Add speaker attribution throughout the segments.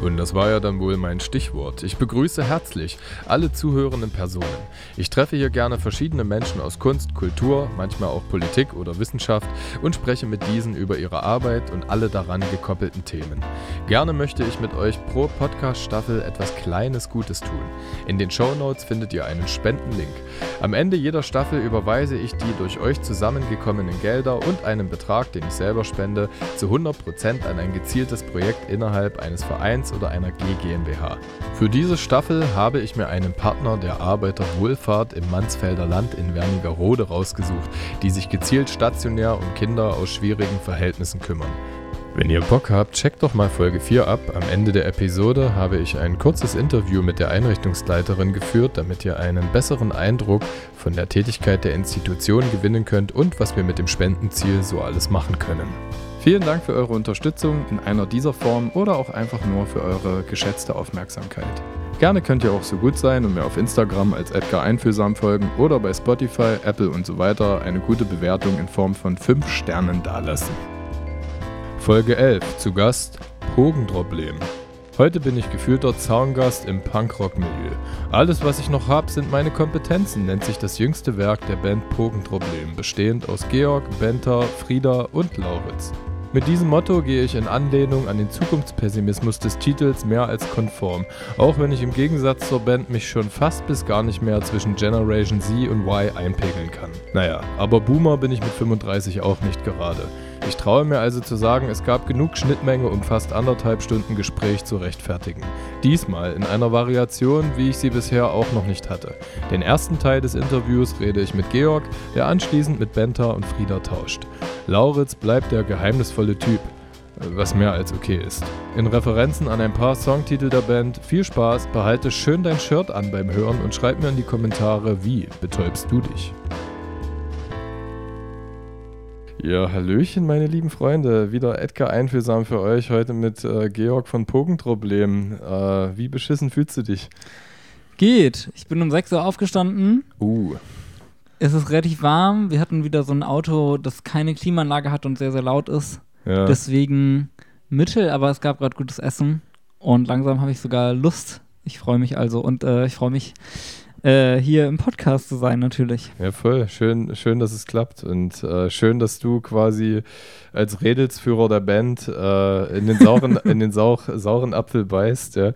Speaker 1: Und das war ja dann wohl mein Stichwort. Ich begrüße herzlich alle zuhörenden Personen. Ich treffe hier gerne verschiedene Menschen aus Kunst, Kultur, manchmal auch Politik oder Wissenschaft und spreche mit diesen über ihre Arbeit und alle daran gekoppelten Themen. Gerne möchte ich mit euch pro Podcast-Staffel etwas Kleines Gutes tun. In den Show Notes findet ihr einen Spendenlink. Am Ende jeder Staffel überweise ich die durch euch zusammengekommenen Gelder und einen Betrag, den ich selber spende, zu 100% an ein gezieltes Projekt innerhalb eines Vereins Vereins oder einer G GmbH. Für diese Staffel habe ich mir einen Partner der Arbeiterwohlfahrt im Mansfelder Land in Wernigerode rausgesucht, die sich gezielt stationär um Kinder aus schwierigen Verhältnissen kümmern. Wenn ihr Bock habt, checkt doch mal Folge 4 ab. Am Ende der Episode habe ich ein kurzes Interview mit der Einrichtungsleiterin geführt, damit ihr einen besseren Eindruck von der Tätigkeit der Institution gewinnen könnt und was wir mit dem Spendenziel so alles machen können. Vielen Dank für eure Unterstützung in einer dieser Form oder auch einfach nur für eure geschätzte Aufmerksamkeit. Gerne könnt ihr auch so gut sein und mir auf Instagram als Edgar Einfühlsam folgen oder bei Spotify, Apple und so weiter eine gute Bewertung in Form von 5 Sternen dalassen. Folge 11. Zu Gast Pogendroblem. Heute bin ich gefühlter Zaungast im Punkrock-Milieu. Alles, was ich noch habe, sind meine Kompetenzen, nennt sich das jüngste Werk der Band Pogendroblem, bestehend aus Georg, Benter, Frieda und Lauritz. Mit diesem Motto gehe ich in Anlehnung an den Zukunftspessimismus des Titels mehr als konform, auch wenn ich im Gegensatz zur Band mich schon fast bis gar nicht mehr zwischen Generation Z und Y einpegeln kann. Naja, aber Boomer bin ich mit 35 auch nicht gerade. Ich traue mir also zu sagen, es gab genug Schnittmenge, um fast anderthalb Stunden Gespräch zu rechtfertigen. Diesmal in einer Variation, wie ich sie bisher auch noch nicht hatte. Den ersten Teil des Interviews rede ich mit Georg, der anschließend mit Benta und Frieda tauscht. Lauritz bleibt der geheimnisvolle Typ, was mehr als okay ist. In Referenzen an ein paar Songtitel der Band, viel Spaß, behalte schön dein Shirt an beim Hören und schreib mir in die Kommentare, wie betäubst du dich? Ja, Hallöchen, meine lieben Freunde. Wieder Edgar Einfühlsam für euch heute mit äh, Georg von Pogenproblem. Äh, wie beschissen fühlst du dich?
Speaker 2: Geht. Ich bin um 6 Uhr aufgestanden.
Speaker 1: Uh.
Speaker 2: Es ist relativ warm. Wir hatten wieder so ein Auto, das keine Klimaanlage hat und sehr, sehr laut ist.
Speaker 1: Ja.
Speaker 2: Deswegen Mittel, aber es gab gerade gutes Essen. Und langsam habe ich sogar Lust. Ich freue mich also. Und äh, ich freue mich, äh, hier im Podcast zu sein, natürlich.
Speaker 1: Ja, voll. Schön, schön dass es klappt. Und äh, schön, dass du quasi als Redelsführer der Band äh, in den sauren, in den sauch, sauren Apfel beißt. Ja.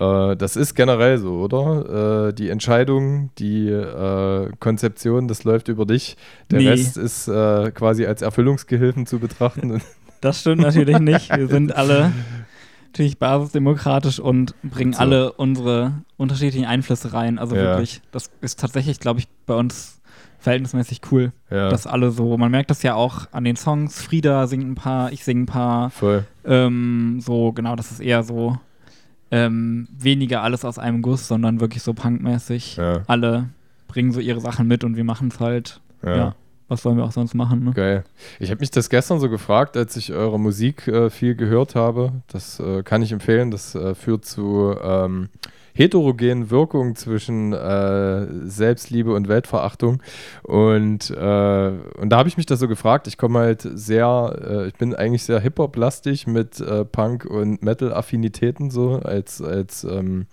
Speaker 1: Äh, das ist generell so, oder? Äh, die Entscheidung, die äh, Konzeption, das läuft über dich. Der
Speaker 2: Nee.
Speaker 1: Rest ist quasi als Erfüllungsgehilfen zu betrachten.
Speaker 2: Das stimmt natürlich nicht. Wir sind alle natürlich basisdemokratisch und bringen
Speaker 1: So.
Speaker 2: alle unsere unterschiedlichen Einflüsse rein. Also
Speaker 1: Ja.
Speaker 2: wirklich, das ist tatsächlich, glaube ich, bei uns verhältnismäßig cool,
Speaker 1: ja,
Speaker 2: dass alle so, man merkt das ja auch an den Songs, Frieda singt ein paar, ich singe ein paar,
Speaker 1: voll.
Speaker 2: ähm, so, genau, das ist eher so ähm, weniger alles aus einem Guss, sondern wirklich so punkmäßig.
Speaker 1: Ja,
Speaker 2: Alle bringen so ihre Sachen mit und wir machen es halt,
Speaker 1: ja.
Speaker 2: ja. Was sollen wir auch sonst machen, ne?
Speaker 1: Geil. Ich habe mich das gestern so gefragt, als ich eure Musik äh, viel gehört habe. Das äh, kann ich empfehlen. Das äh, führt zu ähm, heterogenen Wirkungen zwischen äh, Selbstliebe und Weltverachtung. Und, äh, und da habe ich mich das so gefragt. Ich komme halt sehr, äh, ich bin eigentlich sehr Hip-Hop-lastig mit äh, Punk- und Metal-Affinitäten so als, als ähm,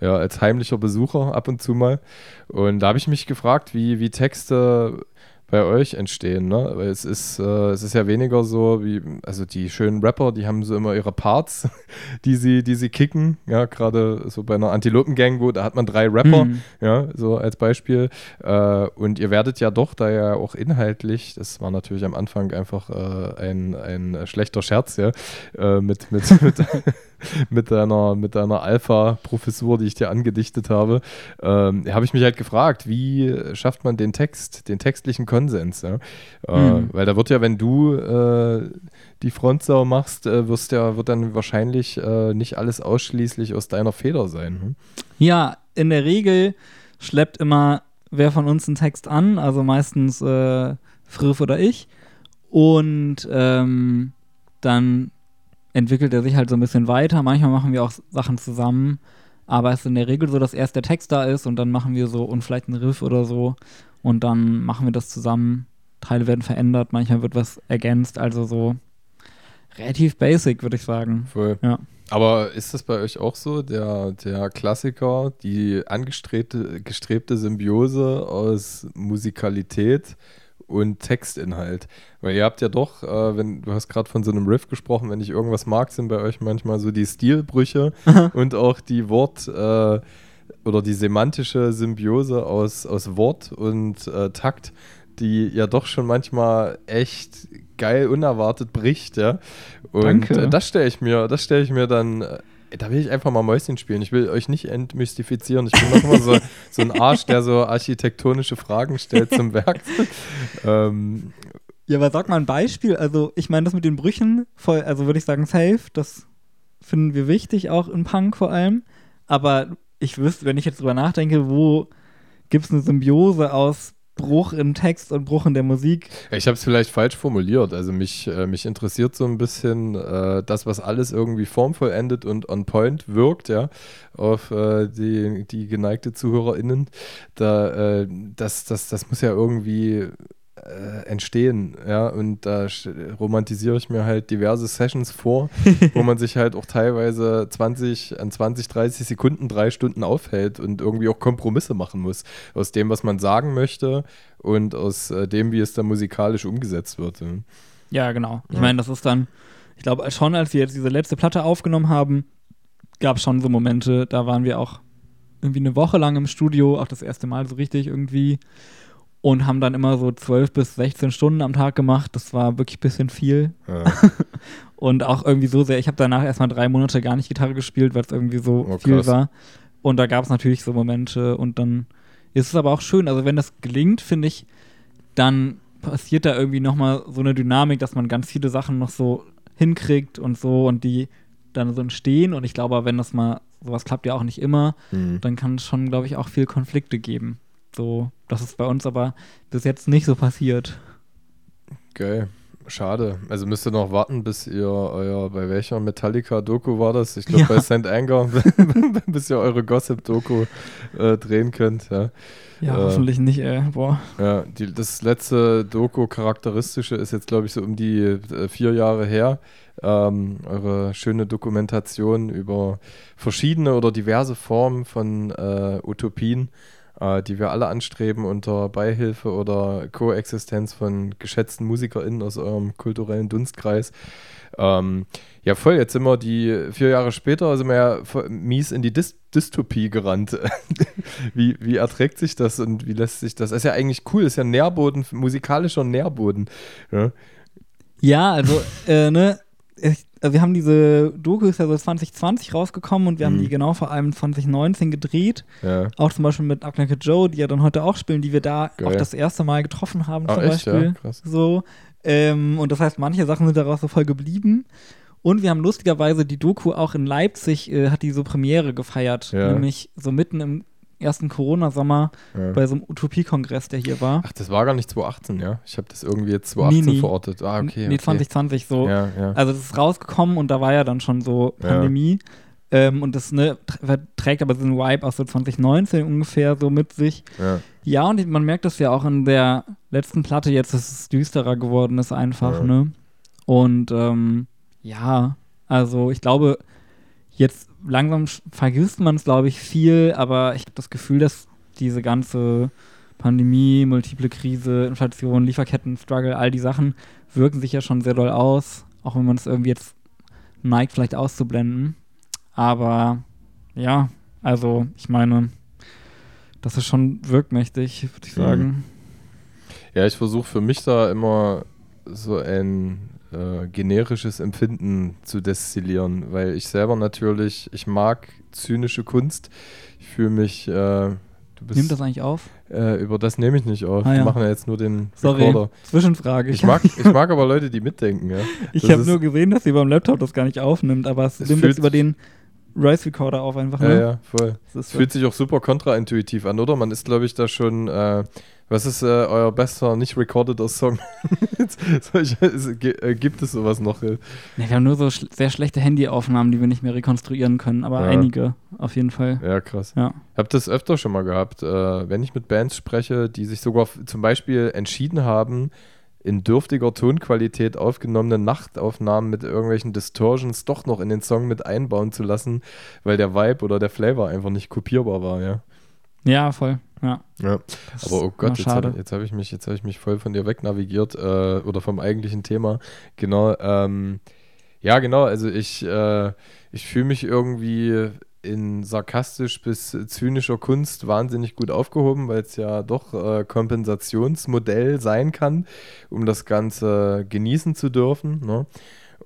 Speaker 1: ja, als heimlicher Besucher ab und zu mal. Und da habe ich mich gefragt, wie, wie Texte
Speaker 3: bei euch entstehen, ne? Weil es ist, äh, es ist ja weniger so wie, also die schönen Rapper, die haben so immer ihre Parts, die sie, die sie kicken. Ja, gerade so bei einer Antilopen-Gang, wo da hat man drei Rapper, mhm. ja, so als Beispiel. Äh, und ihr werdet ja doch da ja auch inhaltlich, das war natürlich am Anfang einfach äh, ein, ein schlechter Scherz, ja, äh, mit, mit, mit mit deiner, mit deiner Alpha-Professur, die ich dir angedichtet habe, ähm, habe ich mich halt gefragt, wie schafft man den Text, den textlichen Konsens? Ja? Äh, mhm. Weil da wird ja, wenn du äh, die Frontsau machst, äh, wirst ja, wird dann wahrscheinlich äh, nicht alles ausschließlich aus deiner Feder sein. Ne?
Speaker 2: Ja, in der Regel schleppt immer wer von uns einen Text an, also meistens äh, Friff oder ich. Und ähm, dann entwickelt er sich halt so ein bisschen weiter. Manchmal machen wir auch Sachen zusammen, aber es ist in der Regel so, dass erst der Text da ist und dann machen wir so und vielleicht einen Riff oder so und dann machen wir das zusammen. Teile werden verändert, manchmal wird was ergänzt, also so relativ basic, würde ich sagen.
Speaker 3: Voll. Ja. Aber ist das bei euch auch so, der, der Klassiker, die angestrebte gestrebte Symbiose aus Musikalität und Textinhalt. Weil ihr habt ja doch, äh, wenn du hast gerade von so einem Riff gesprochen, wenn ich irgendwas mag, sind bei euch manchmal so die Stilbrüche und auch die Wort- äh, oder die semantische Symbiose aus, aus Wort und äh, Takt, die ja doch schon manchmal echt geil unerwartet bricht, ja. Und Danke. das stelle ich mir, das stelle ich mir dann äh, da will ich einfach mal Mäuschen spielen. Ich will euch nicht entmystifizieren. Ich bin noch immer so, so ein Arsch, der so architektonische Fragen stellt zum Werk.
Speaker 2: ähm, ja, aber sag mal ein Beispiel. Also, ich meine, das mit den Brüchen, voll, also würde ich sagen, safe. Das finden wir wichtig, auch in Punk vor allem. Aber ich wüsste, wenn ich jetzt drüber nachdenke, wo gibt es eine Symbiose aus Bruch im Text und Bruch in der Musik.
Speaker 3: Ich habe es vielleicht falsch formuliert. Also mich, äh, mich interessiert so ein bisschen äh, das, was alles irgendwie formvollendet und on point wirkt, ja, auf äh, die, die geneigte ZuhörerInnen. Da, äh, das, das, das muss ja irgendwie äh, entstehen, ja, und da romantisiere ich mir halt diverse Sessions vor, wo man sich halt auch teilweise 20, an 20, 30 Sekunden, drei Stunden aufhält und irgendwie auch Kompromisse machen muss aus dem, was man sagen möchte und aus äh, dem, wie es dann musikalisch umgesetzt wird. Ja,
Speaker 2: ja genau. Ich meine, das ist dann, ich glaube schon, als wir jetzt diese letzte Platte aufgenommen haben, gab es schon so Momente, da waren wir auch irgendwie eine Woche lang im Studio, auch das erste Mal so richtig irgendwie und haben dann immer so 12 bis 16 Stunden am Tag gemacht. Das war wirklich ein bisschen viel. Ja. und auch irgendwie so sehr, ich habe danach erstmal drei Monate gar nicht Gitarre gespielt, weil es irgendwie so oh, viel war. Und da gab es natürlich so Momente und dann ist es aber auch schön. Also wenn das gelingt, finde ich, dann passiert da irgendwie nochmal so eine Dynamik, dass man ganz viele Sachen noch so hinkriegt und so und die dann so entstehen. Und ich glaube, wenn das mal, sowas klappt ja auch nicht immer, mhm. dann kann es schon, glaube ich, auch viel Konflikte geben. So, das ist bei uns aber bis jetzt nicht so passiert.
Speaker 3: Geil. Schade. Also müsst ihr noch warten, bis ihr euer, bei welcher Metallica-Doku war das? Ich glaube ja. bei St. Anger, bis ihr eure Gossip-Doku äh, drehen könnt. Ja,
Speaker 2: ja äh, hoffentlich nicht, ey. Boah.
Speaker 3: Ja, die, das letzte Doku-charakteristische ist jetzt, glaube ich, so um die äh, vier Jahre her. Ähm, eure schöne Dokumentation über verschiedene oder diverse Formen von äh, Utopien äh, die wir alle anstreben unter Beihilfe oder Koexistenz von geschätzten MusikerInnen aus eurem kulturellen Dunstkreis. Ähm, ja, voll, jetzt sind wir die vier Jahre später, sind wir ja mies in die Dys Dystopie gerannt. wie, wie erträgt sich das und wie lässt sich das? Ist ja eigentlich cool, ist ja Nährboden, musikalischer Nährboden. Ja,
Speaker 2: ja also, äh, ne, wir haben diese Doku ist ja so 2020 rausgekommen und wir mhm. haben die genau vor allem 2019 gedreht. Ja. Auch zum Beispiel mit Agneke Joe, die ja dann heute auch spielen, die wir da Geil. auch das erste Mal getroffen haben, oh, zum echt? Beispiel. Ja, krass. So. Ähm, und das heißt, manche Sachen sind daraus so voll geblieben. Und wir haben lustigerweise die Doku auch in Leipzig, äh, hat die so Premiere gefeiert. Ja. Nämlich so mitten im ersten Corona-Sommer ja. bei so einem Utopie-Kongress, der hier war.
Speaker 3: Ach, das war gar nicht 2018, ja? Ich habe das irgendwie jetzt 2018 nee, nee. verortet. Ah, okay.
Speaker 2: Nee,
Speaker 3: okay.
Speaker 2: 2020 so. Ja, ja. Also das ist rausgekommen und da war ja dann schon so Pandemie. Ähm, und das ne, trägt aber so einen Vibe aus so 2019 ungefähr so mit sich. Ja, ja und man merkt das ja auch in der letzten Platte jetzt, dass es düsterer geworden ist einfach, ne? Und ähm, ja, also ich glaube, jetzt langsam vergisst man es, glaube ich, viel, aber ich habe das Gefühl, dass diese ganze Pandemie, multiple Krise, Inflation, Lieferketten, Struggle, all die Sachen wirken sich ja schon sehr doll aus, auch wenn man es irgendwie jetzt neigt, vielleicht auszublenden. Aber ja, also ich meine, das ist schon wirkmächtig, würde ich sagen. Mhm.
Speaker 3: Ja, ich versuche für mich da immer so ein äh, generisches Empfinden zu destillieren, weil ich selber natürlich, ich mag zynische Kunst. Ich fühle mich. Äh,
Speaker 2: Nimmt das eigentlich auf?
Speaker 3: Äh, über das nehme ich nicht auf. Ah, ja. Wir machen ja jetzt nur den
Speaker 2: Sorry, Recorder. Zwischenfrage.
Speaker 3: Ich mag, ich mag aber Leute, die mitdenken. Ja.
Speaker 2: Ich habe nur gesehen, dass sie beim Laptop das gar nicht aufnimmt, aber es, es nimmt jetzt über den Rice Recorder auf einfach.
Speaker 3: Ne? Ja, ja, voll. Es fühlt sich auch super kontraintuitiv an, oder? Man ist, glaube ich, da schon äh, was ist äh, euer bester nicht recordeder Song? Äh, gibt es sowas noch? Ja,
Speaker 2: wir haben nur so sch sehr schlechte Handyaufnahmen, die wir nicht mehr rekonstruieren können, aber ja. einige auf jeden Fall.
Speaker 3: Ja, krass. Ja. Ich habe das öfter schon mal gehabt, äh, wenn ich mit Bands spreche, die sich sogar zum Beispiel entschieden haben, in dürftiger Tonqualität aufgenommene Nachtaufnahmen mit irgendwelchen Distortions doch noch in den Song mit einbauen zu lassen, weil der Vibe oder der Flavor einfach nicht kopierbar war, ja.
Speaker 2: Ja, voll. Ja.
Speaker 3: ja. Aber oh Gott, jetzt habe hab ich, mich, hab ich mich voll von dir wegnavigiert äh, oder vom eigentlichen Thema. Genau. Ähm, ja, genau. Also ich, äh, ich fühle mich irgendwie in sarkastisch bis zynischer Kunst wahnsinnig gut aufgehoben, weil es ja doch äh, Kompensationsmodell sein kann, um das Ganze genießen zu dürfen. Ne?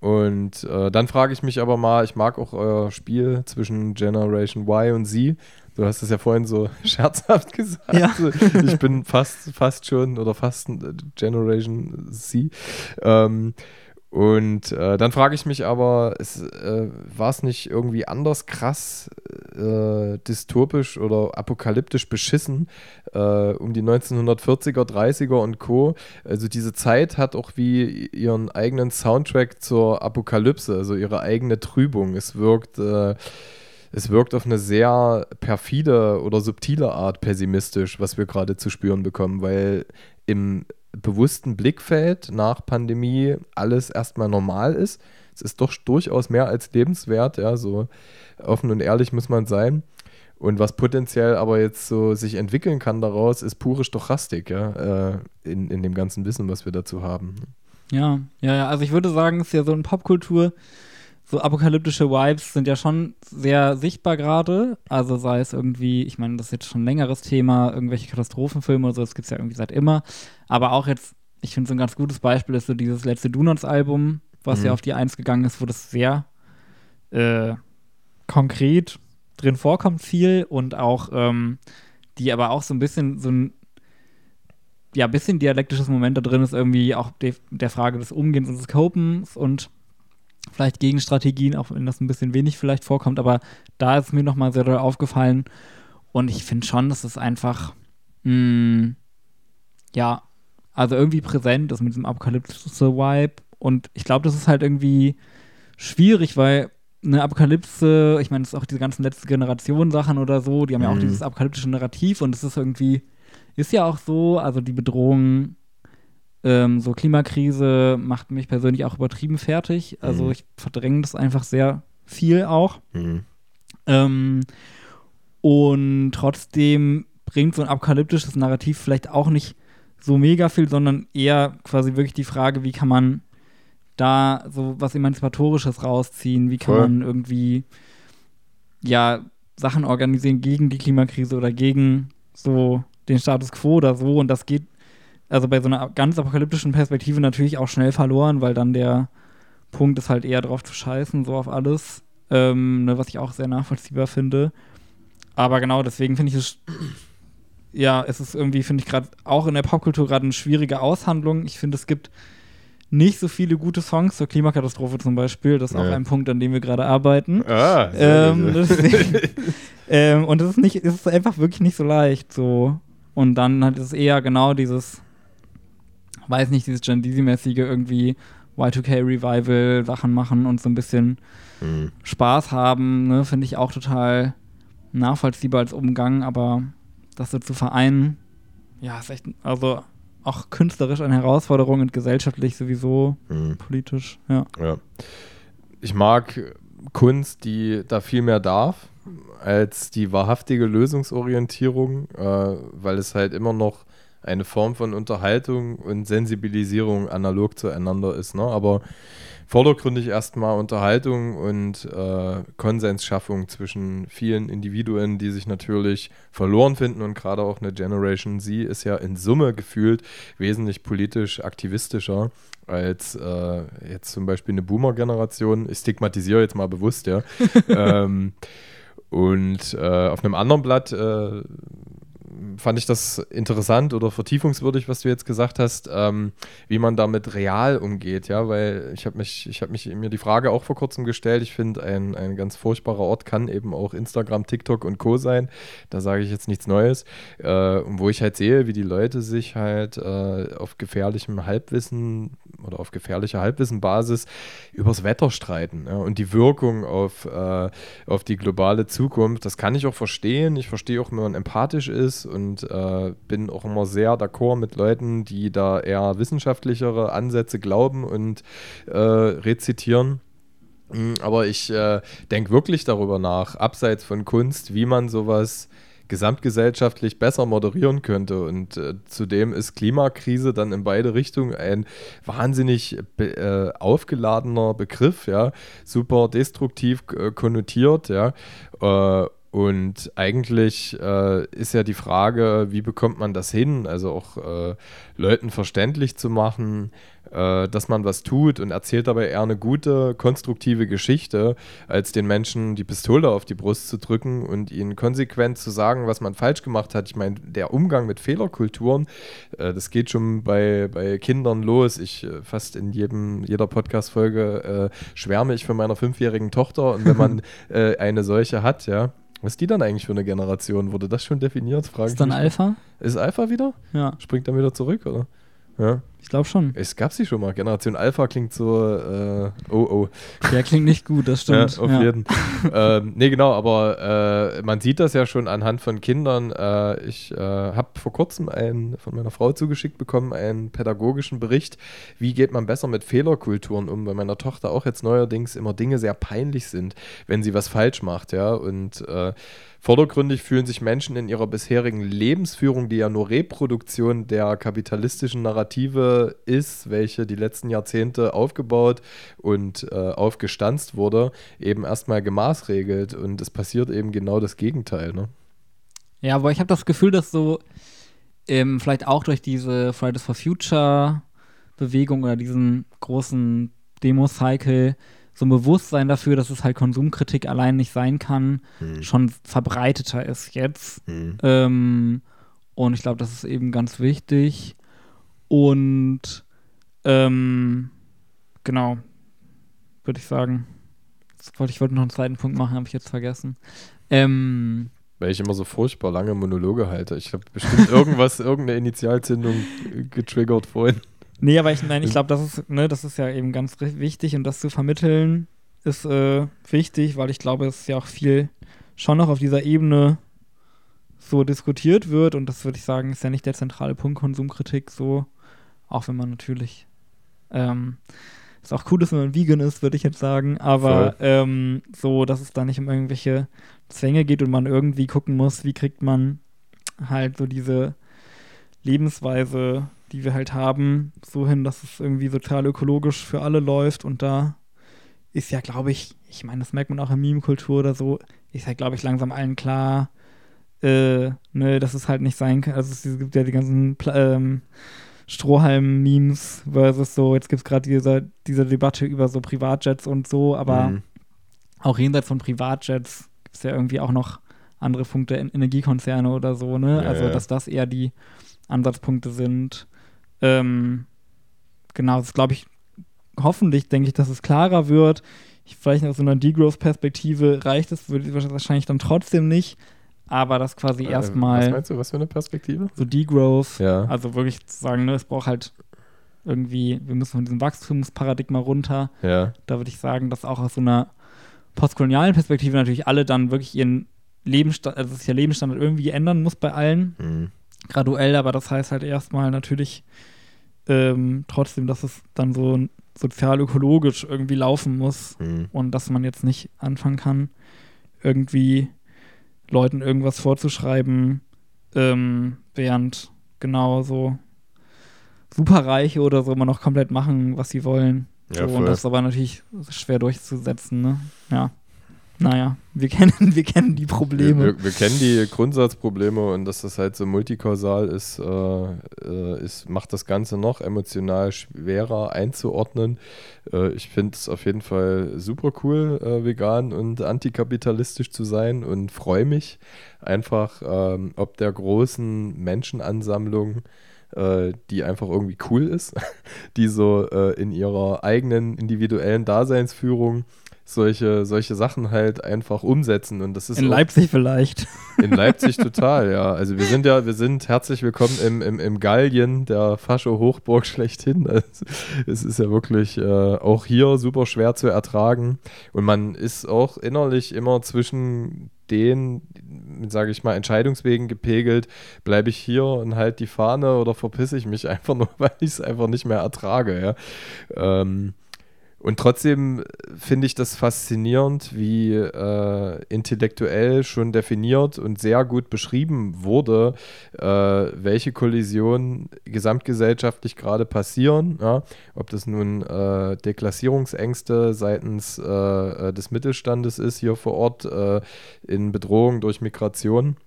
Speaker 3: Und äh, dann frage ich mich aber mal, ich mag auch euer Spiel zwischen Generation Y und Z. Du hast es ja vorhin so scherzhaft gesagt. Ja. Ich bin fast, fast schon oder fast Generation C. Ähm, und äh, dann frage ich mich aber, äh, war es nicht irgendwie anders krass äh, dystopisch oder apokalyptisch beschissen äh, um die 1940er, 30er und Co. Also diese Zeit hat auch wie ihren eigenen Soundtrack zur Apokalypse, also ihre eigene Trübung. Es wirkt äh, es wirkt auf eine sehr perfide oder subtile Art pessimistisch, was wir gerade zu spüren bekommen, weil im bewussten Blickfeld nach Pandemie alles erstmal normal ist. Es ist doch durchaus mehr als lebenswert, ja, so offen und ehrlich muss man sein. Und was potenziell aber jetzt so sich entwickeln kann daraus, ist pure Stochastik, ja, äh, in, in dem ganzen Wissen, was wir dazu haben.
Speaker 2: Ja, ja, ja, also ich würde sagen, es ist ja so eine Popkultur, so apokalyptische Vibes sind ja schon sehr sichtbar gerade. Also sei es irgendwie, ich meine, das ist jetzt schon ein längeres Thema, irgendwelche Katastrophenfilme oder so, das gibt es ja irgendwie seit immer. Aber auch jetzt, ich finde so ein ganz gutes Beispiel ist so dieses letzte Donuts-Album, was mhm. ja auf die Eins gegangen ist, wo das sehr äh, konkret drin vorkommt viel und auch ähm, die aber auch so ein bisschen so ein ja, bisschen dialektisches Moment da drin ist irgendwie auch de der Frage des Umgehens und des Copens und vielleicht Gegenstrategien, auch wenn das ein bisschen wenig vielleicht vorkommt, aber da ist mir nochmal sehr doll aufgefallen und ich finde schon, dass es einfach, mh, hm, ja, also irgendwie präsent ist mit diesem Apokalypse-Vibe und ich glaube, das ist halt irgendwie schwierig, weil eine Apokalypse, ich meine, es ist auch diese ganzen letzte Generation Sachen oder so, die haben mhm. ja auch mhm. dieses apokalyptische Narrativ und es ist irgendwie, ist ja auch so, also die Bedrohung ähm, so Klimakrise macht mich persönlich auch übertrieben fertig. Also mhm. ich verdränge das einfach sehr viel auch. Mhm. Ähm, und trotzdem bringt so ein apokalyptisches Narrativ vielleicht auch nicht so mega viel, sondern eher quasi wirklich die Frage, wie kann man da so was Emanzipatorisches rausziehen? Wie kann Voll. man irgendwie ja Sachen organisieren gegen die Klimakrise oder gegen so den Status quo oder so? Und das geht also bei so einer ganz apokalyptischen Perspektive natürlich auch schnell verloren, weil dann der Punkt ist halt eher drauf zu scheißen, so auf alles, ähm, ne, was ich auch sehr nachvollziehbar finde. Aber genau deswegen finde ich es, ja, es ist irgendwie, finde ich gerade auch in der Popkultur gerade eine schwierige Aushandlung. Ich finde, es gibt nicht so viele gute Songs zur Klimakatastrophe zum Beispiel. Das ist ja. auch ein Punkt, an dem wir gerade arbeiten. Ah, ähm, deswegen, ähm, und es ist nicht, es ist einfach wirklich nicht so leicht. So. Und dann ist es eher genau dieses weiß nicht, dieses Jandisi-mäßige irgendwie Y2K-Revival Sachen machen und so ein bisschen mhm. Spaß haben, ne, finde ich auch total nachvollziehbar als Umgang, aber das so zu vereinen, ja, ist echt, also auch künstlerisch eine Herausforderung und gesellschaftlich sowieso, mhm. politisch, ja.
Speaker 3: ja. Ich mag Kunst, die da viel mehr darf, als die wahrhaftige Lösungsorientierung, äh, weil es halt immer noch eine Form von Unterhaltung und Sensibilisierung analog zueinander ist. Ne? Aber vordergründig erstmal Unterhaltung und äh, Konsensschaffung zwischen vielen Individuen, die sich natürlich verloren finden und gerade auch eine Generation Z ist ja in Summe gefühlt wesentlich politisch aktivistischer als äh, jetzt zum Beispiel eine Boomer-Generation. Ich stigmatisiere jetzt mal bewusst, ja. ähm, und äh, auf einem anderen Blatt äh, fand ich das interessant oder vertiefungswürdig, was du jetzt gesagt hast, ähm, wie man damit real umgeht, ja, weil ich habe mich, ich habe mich mir die Frage auch vor kurzem gestellt. Ich finde, ein, ein ganz furchtbarer Ort kann eben auch Instagram, TikTok und Co. sein. Da sage ich jetzt nichts Neues. Äh, wo ich halt sehe, wie die Leute sich halt äh, auf gefährlichem Halbwissen oder auf gefährlicher Halbwissenbasis übers Wetter streiten ja, und die Wirkung auf, äh, auf die globale Zukunft. Das kann ich auch verstehen. Ich verstehe auch, wenn man empathisch ist und äh, bin auch immer sehr d'accord mit Leuten, die da eher wissenschaftlichere Ansätze glauben und äh, rezitieren. Hm, aber ich äh, denke wirklich darüber nach, abseits von Kunst, wie man sowas gesamtgesellschaftlich besser moderieren könnte. Und äh, zudem ist Klimakrise dann in beide Richtungen ein wahnsinnig be äh, aufgeladener Begriff, ja, super destruktiv äh, konnotiert, ja. Und eigentlich äh, ist ja die Frage, wie bekommt man das hin? Also auch äh, Leuten verständlich zu machen, äh, dass man was tut und erzählt dabei eher eine gute, konstruktive Geschichte, als den Menschen die Pistole auf die Brust zu drücken und ihnen konsequent zu sagen, was man falsch gemacht hat. Ich meine, der Umgang mit Fehlerkulturen, äh, das geht schon bei, bei Kindern los. Ich äh, fast in jedem, jeder Podcast-Folge äh, schwärme ich von meiner fünfjährigen Tochter und wenn man eine solche hat, ja, was ist die dann eigentlich für eine Generation? Wurde das schon definiert?
Speaker 2: Fragen ist dann Alpha?
Speaker 3: Ist Alpha wieder?
Speaker 2: Ja.
Speaker 3: Springt dann wieder zurück, oder?
Speaker 2: Ja. Ich glaube schon.
Speaker 3: Es gab sie schon mal. Generation Alpha klingt so, äh, oh oh.
Speaker 2: Der klingt nicht gut, das stimmt.
Speaker 3: Ja, auf ja. jeden. ähm, nee, genau, aber äh, man sieht das ja schon anhand von Kindern. Äh, ich äh, habe vor kurzem einen von meiner Frau zugeschickt bekommen, einen pädagogischen Bericht, wie geht man besser mit Fehlerkulturen um, weil meiner Tochter auch jetzt neuerdings immer Dinge sehr peinlich sind, wenn sie was falsch macht, ja. Und äh, Vordergründig fühlen sich Menschen in ihrer bisherigen Lebensführung, die ja nur Reproduktion der kapitalistischen Narrative ist, welche die letzten Jahrzehnte aufgebaut und äh, aufgestanzt wurde, eben erstmal gemaßregelt. Und es passiert eben genau das Gegenteil. Ne?
Speaker 2: Ja, aber ich habe das Gefühl, dass so ähm, vielleicht auch durch diese Fridays for Future Bewegung oder diesen großen Demo-Cycle so ein Bewusstsein dafür, dass es halt Konsumkritik allein nicht sein kann, hm. schon verbreiteter ist jetzt. Hm. Ähm, und ich glaube, das ist eben ganz wichtig. Und ähm, genau, würde ich sagen. Wollte ich wollte noch einen zweiten Punkt machen, habe ich jetzt vergessen. Ähm,
Speaker 3: weil ich immer so furchtbar lange Monologe halte. Ich habe bestimmt irgendwas, irgendeine Initialzündung getriggert vorhin.
Speaker 2: Nee, aber ich meine, ich glaube, das ist, ne, das ist ja eben ganz wichtig und das zu vermitteln ist äh, wichtig, weil ich glaube, es ist ja auch viel schon noch auf dieser Ebene so diskutiert wird und das würde ich sagen, ist ja nicht der zentrale Punkt Konsumkritik so, auch wenn man natürlich ähm, ist auch cool, dass man vegan ist, würde ich jetzt sagen, aber ähm, so, dass es da nicht um irgendwelche Zwänge geht und man irgendwie gucken muss, wie kriegt man halt so diese Lebensweise die wir halt haben, so hin, dass es irgendwie sozial ökologisch für alle läuft und da ist ja, glaube ich, ich meine, das merkt man auch in Meme-Kultur oder so, ist halt, glaube ich, langsam allen klar, äh, ne, dass es halt nicht sein kann. Also es gibt ja die ganzen ähm, Strohhalm-Memes versus so, jetzt gibt es gerade diese, diese Debatte über so Privatjets und so, aber mhm. auch jenseits von Privatjets gibt es ja irgendwie auch noch andere Punkte, Energiekonzerne oder so, ne? Ja, also, ja. dass das eher die Ansatzpunkte sind. Ähm, genau, das glaube ich, hoffentlich denke ich, dass es klarer wird. Ich, vielleicht aus so einer Degrowth-Perspektive reicht es wahrscheinlich dann trotzdem nicht, aber das quasi äh, erstmal.
Speaker 3: Was meinst du, was für eine Perspektive?
Speaker 2: So Degrowth. Ja. Also wirklich zu sagen, ne, es braucht halt irgendwie, wir müssen von diesem Wachstumsparadigma runter.
Speaker 3: Ja.
Speaker 2: Da würde ich sagen, dass auch aus so einer postkolonialen Perspektive natürlich alle dann wirklich ihren Lebensstandard, also sich der Lebensstandard irgendwie ändern muss bei allen. Mhm. Graduell, aber das heißt halt erstmal natürlich ähm, trotzdem, dass es dann so sozial-ökologisch irgendwie laufen muss mhm. und dass man jetzt nicht anfangen kann, irgendwie Leuten irgendwas vorzuschreiben, ähm, während genau so Superreiche oder so immer noch komplett machen, was sie wollen.
Speaker 3: Ja,
Speaker 2: so, und das ist aber natürlich schwer durchzusetzen, ne? Ja. Naja, wir kennen, wir kennen die Probleme.
Speaker 3: Wir, wir, wir kennen die Grundsatzprobleme und dass das halt so multikausal ist, äh, äh, ist macht das Ganze noch emotional schwerer einzuordnen. Äh, ich finde es auf jeden Fall super cool, äh, vegan und antikapitalistisch zu sein und freue mich einfach ähm, ob der großen Menschenansammlung äh, die einfach irgendwie cool ist, die so äh, in ihrer eigenen individuellen Daseinsführung solche, solche Sachen halt einfach umsetzen. Und das ist
Speaker 2: In Leipzig vielleicht.
Speaker 3: in Leipzig total, ja. Also wir sind ja, wir sind herzlich willkommen im, im, im Gallien, der Fascho-Hochburg schlechthin. Also es ist ja wirklich äh, auch hier super schwer zu ertragen. Und man ist auch innerlich immer zwischen den, sage ich mal, Entscheidungswegen gepegelt, bleibe ich hier und halt die Fahne oder verpisse ich mich einfach nur, weil ich es einfach nicht mehr ertrage, ja. Ähm, und trotzdem finde ich das faszinierend, wie äh, intellektuell schon definiert und sehr gut beschrieben wurde, äh, welche Kollisionen gesamtgesellschaftlich gerade passieren. Ja? Ob das nun äh, Deklassierungsängste seitens äh, äh, des Mittelstandes ist hier vor Ort äh, in Bedrohung durch Migration.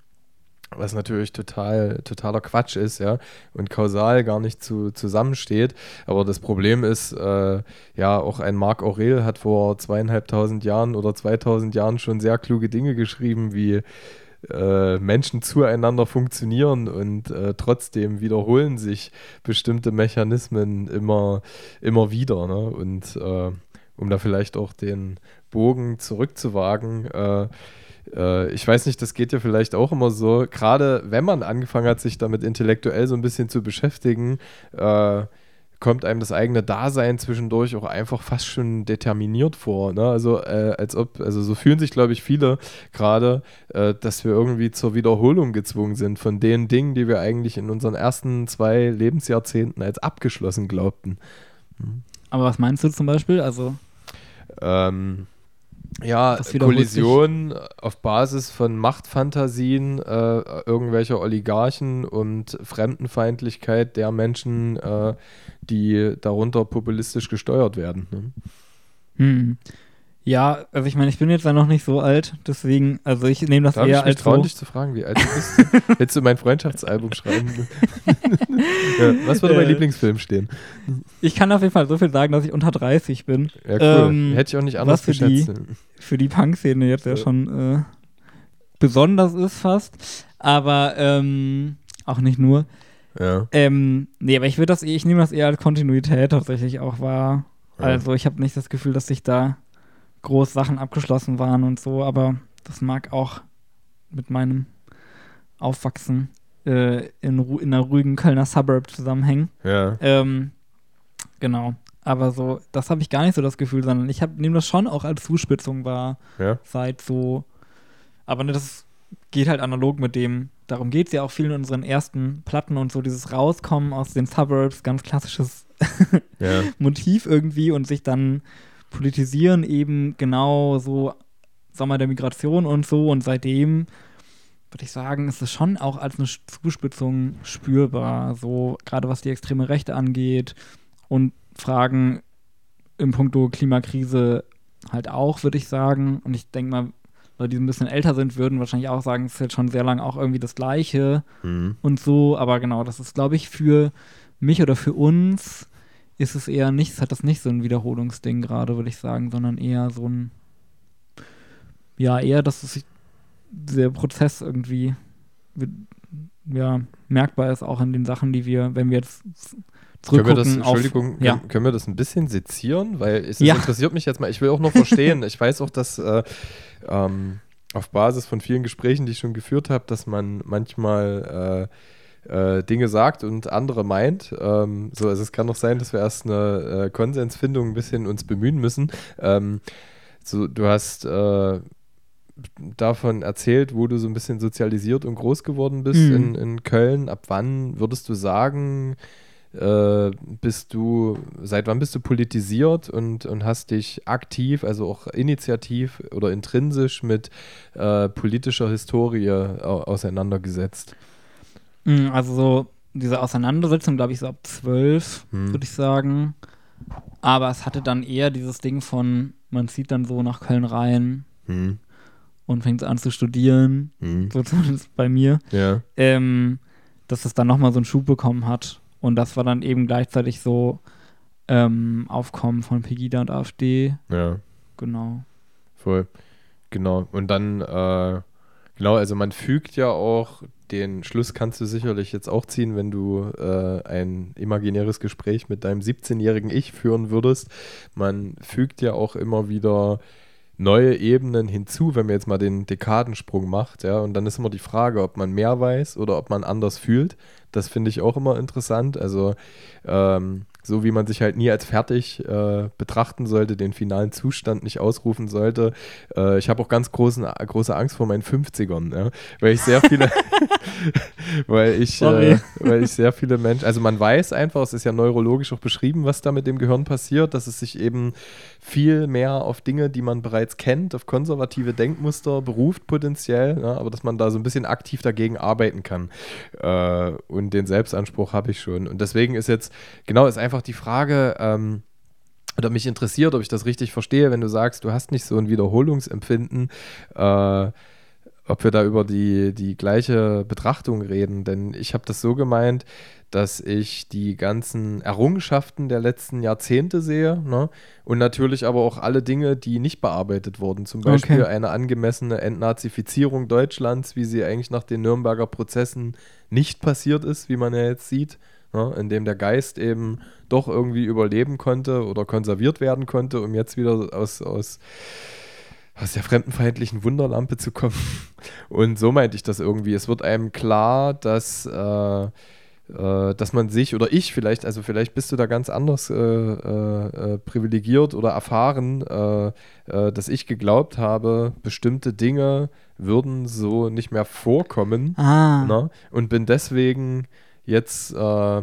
Speaker 3: Was natürlich total, totaler Quatsch ist, ja, und kausal gar nicht zu, zusammensteht. Aber das Problem ist, äh, ja, auch ein Marc Aurel hat vor zweieinhalbtausend Jahren oder 2000 Jahren schon sehr kluge Dinge geschrieben, wie äh, Menschen zueinander funktionieren und äh, trotzdem wiederholen sich bestimmte Mechanismen immer, immer wieder. Ne? Und äh, um da vielleicht auch den Bogen zurückzuwagen, äh, äh, ich weiß nicht, das geht ja vielleicht auch immer so, gerade wenn man angefangen hat, sich damit intellektuell so ein bisschen zu beschäftigen, äh, kommt einem das eigene Dasein zwischendurch auch einfach fast schon determiniert vor. Ne? Also äh, als ob, also so fühlen sich, glaube ich, viele gerade, äh, dass wir irgendwie zur Wiederholung gezwungen sind von den Dingen, die wir eigentlich in unseren ersten zwei Lebensjahrzehnten als abgeschlossen glaubten.
Speaker 2: Aber was meinst du zum Beispiel? Also,
Speaker 3: Ähm, ja, Kollision auf Basis von Machtfantasien äh, irgendwelcher Oligarchen und Fremdenfeindlichkeit der Menschen, äh, die darunter populistisch gesteuert werden. Ne?
Speaker 2: hm. Ja, also ich meine, ich bin jetzt ja noch nicht so alt, deswegen, also ich nehme das
Speaker 3: Darf
Speaker 2: eher
Speaker 3: ich mich
Speaker 2: als
Speaker 3: trauen,
Speaker 2: so,
Speaker 3: dich zu fragen, wie alt du bist? Willst du mein Freundschaftsalbum schreiben? ja, was würde
Speaker 2: Äh,
Speaker 3: Lieblingsfilm stehen?
Speaker 2: Ich kann auf jeden Fall so viel sagen, dass ich unter 30 bin.
Speaker 3: Ja, cool.
Speaker 2: ähm,
Speaker 3: Hätte ich auch nicht anders
Speaker 2: was für die-
Speaker 3: geschätzt.
Speaker 2: Für die Punk-Szene jetzt ja,
Speaker 3: Ja.
Speaker 2: schon äh, besonders ist fast. Aber ähm, auch nicht nur.
Speaker 3: Ja.
Speaker 2: Ähm, nee, aber ich würde das, ich nehme das eher als Kontinuität tatsächlich auch wahr. Also ich habe nicht das Gefühl, dass sich da groß Sachen abgeschlossen waren und so, aber das mag auch mit meinem Aufwachsen äh, in, Ru in einer ruhigen Kölner Suburb zusammenhängen.
Speaker 3: ja.
Speaker 2: Ähm, genau. Aber so, das habe ich gar nicht so das Gefühl, sondern ich nehme das schon auch als Zuspitzung wahr,
Speaker 3: Ja.
Speaker 2: seit so. Aber ne, das geht halt analog mit dem, darum geht es ja auch viel in unseren ersten Platten und so, dieses Rauskommen aus den Suburbs, ganz klassisches
Speaker 3: Ja.
Speaker 2: Motiv irgendwie und sich dann politisieren eben genau so Sommer der Migration und so und seitdem würde ich sagen, ist es schon auch als eine Zuspitzung spürbar, so gerade was die extreme Rechte angeht und Fragen im Punkto Klimakrise halt auch, würde ich sagen. Und ich denke mal, Leute, die ein bisschen älter sind, würden wahrscheinlich auch sagen, es ist jetzt schon sehr lang auch irgendwie das Gleiche
Speaker 3: Mhm.
Speaker 2: und so. Aber genau, das ist, glaube ich, für mich oder für uns ist es eher nicht, hat das nicht so ein Wiederholungsding gerade, würde ich sagen, sondern eher so ein, ja, eher, dass es sich, der Prozess irgendwie, wi- ja, merkbar ist auch in den Sachen, die wir, wenn wir jetzt
Speaker 3: Können wir
Speaker 2: zurückgucken
Speaker 3: das,
Speaker 2: auf,
Speaker 3: Entschuldigung,
Speaker 2: ja.
Speaker 3: können, können wir das ein bisschen sezieren? Weil es, es
Speaker 2: Ja.
Speaker 3: interessiert mich jetzt mal. Ich will auch noch verstehen. ich weiß auch, dass äh, ähm, auf Basis von vielen Gesprächen, die ich schon geführt habe, dass man manchmal äh, äh, Dinge sagt und andere meint. Ähm, so, also es kann doch sein, dass wir erst eine äh, Konsensfindung ein bisschen uns bemühen müssen. Ähm, so, du hast äh, davon erzählt, wo du so ein bisschen sozialisiert und groß geworden bist
Speaker 2: Mhm.
Speaker 3: in, in Köln. Ab wann würdest du sagen, äh, bist du, seit wann bist du politisiert und, und hast dich aktiv, also auch initiativ oder intrinsisch mit äh, politischer Historie auseinandergesetzt?
Speaker 2: Hm, also so diese Auseinandersetzung, glaube ich, so ab zwölf, hm. würde ich sagen. Aber es hatte dann eher dieses Ding von, man zieht dann so nach Köln rein hm. und fängt an zu studieren, hm. so zumindest bei mir.
Speaker 3: Ja.
Speaker 2: Ähm, dass es dann nochmal so einen Schub bekommen hat. Und das war dann eben gleichzeitig so ähm, Aufkommen von Pegida und AfD.
Speaker 3: Ja.
Speaker 2: Genau.
Speaker 3: Voll. Genau. Und dann, äh, genau, also man fügt ja auch, den Schluss kannst du sicherlich jetzt auch ziehen, wenn du äh, ein imaginäres Gespräch mit deinem 17-jährigen Ich führen würdest. Man fügt ja auch immer wieder neue Ebenen hinzu, wenn man jetzt mal den Dekadensprung macht, ja, und dann ist immer die Frage, ob man mehr weiß oder ob man anders fühlt. Das finde ich auch immer interessant. Also ähm, so wie man sich halt nie als fertig äh, betrachten sollte, den finalen Zustand nicht ausrufen sollte. Äh, ich habe auch ganz großen, große Angst vor meinen 50ern, ja? weil ich sehr viele, weil ich, äh, weil ich sehr viele Menschen, also man weiß einfach, es ist ja neurologisch auch beschrieben, was da mit dem Gehirn passiert, dass es sich eben viel mehr auf Dinge, die man bereits kennt, auf konservative Denkmuster beruft potenziell, ja? aber dass man da so ein bisschen aktiv dagegen arbeiten kann. Äh, und den Selbstanspruch habe ich schon. Und deswegen ist jetzt, genau, ist einfach einfach die Frage, ähm, oder mich interessiert, ob ich das richtig verstehe, wenn du sagst, du hast nicht so ein Wiederholungsempfinden, äh, ob wir da über die, die gleiche Betrachtung reden. Denn ich habe das so gemeint, dass ich die ganzen Errungenschaften der letzten Jahrzehnte sehe ne? und natürlich aber auch alle Dinge, die nicht bearbeitet wurden. Zum Beispiel okay. eine angemessene Entnazifizierung Deutschlands, wie sie eigentlich nach den Nürnberger Prozessen nicht passiert ist, wie man ja jetzt sieht ne, in dem der Geist eben doch irgendwie überleben konnte oder konserviert werden konnte, um jetzt wieder aus, aus, aus der fremdenfeindlichen Wunderlampe zu kommen. Und so meinte ich das irgendwie. Es wird einem klar, dass, äh, äh, dass man sich oder ich vielleicht, also vielleicht bist du da ganz anders äh, äh, äh privilegiert oder erfahren, äh, dass ich geglaubt habe, bestimmte Dinge würden so nicht mehr vorkommen.
Speaker 2: Ah.
Speaker 3: Ne? Und bin deswegen jetzt äh,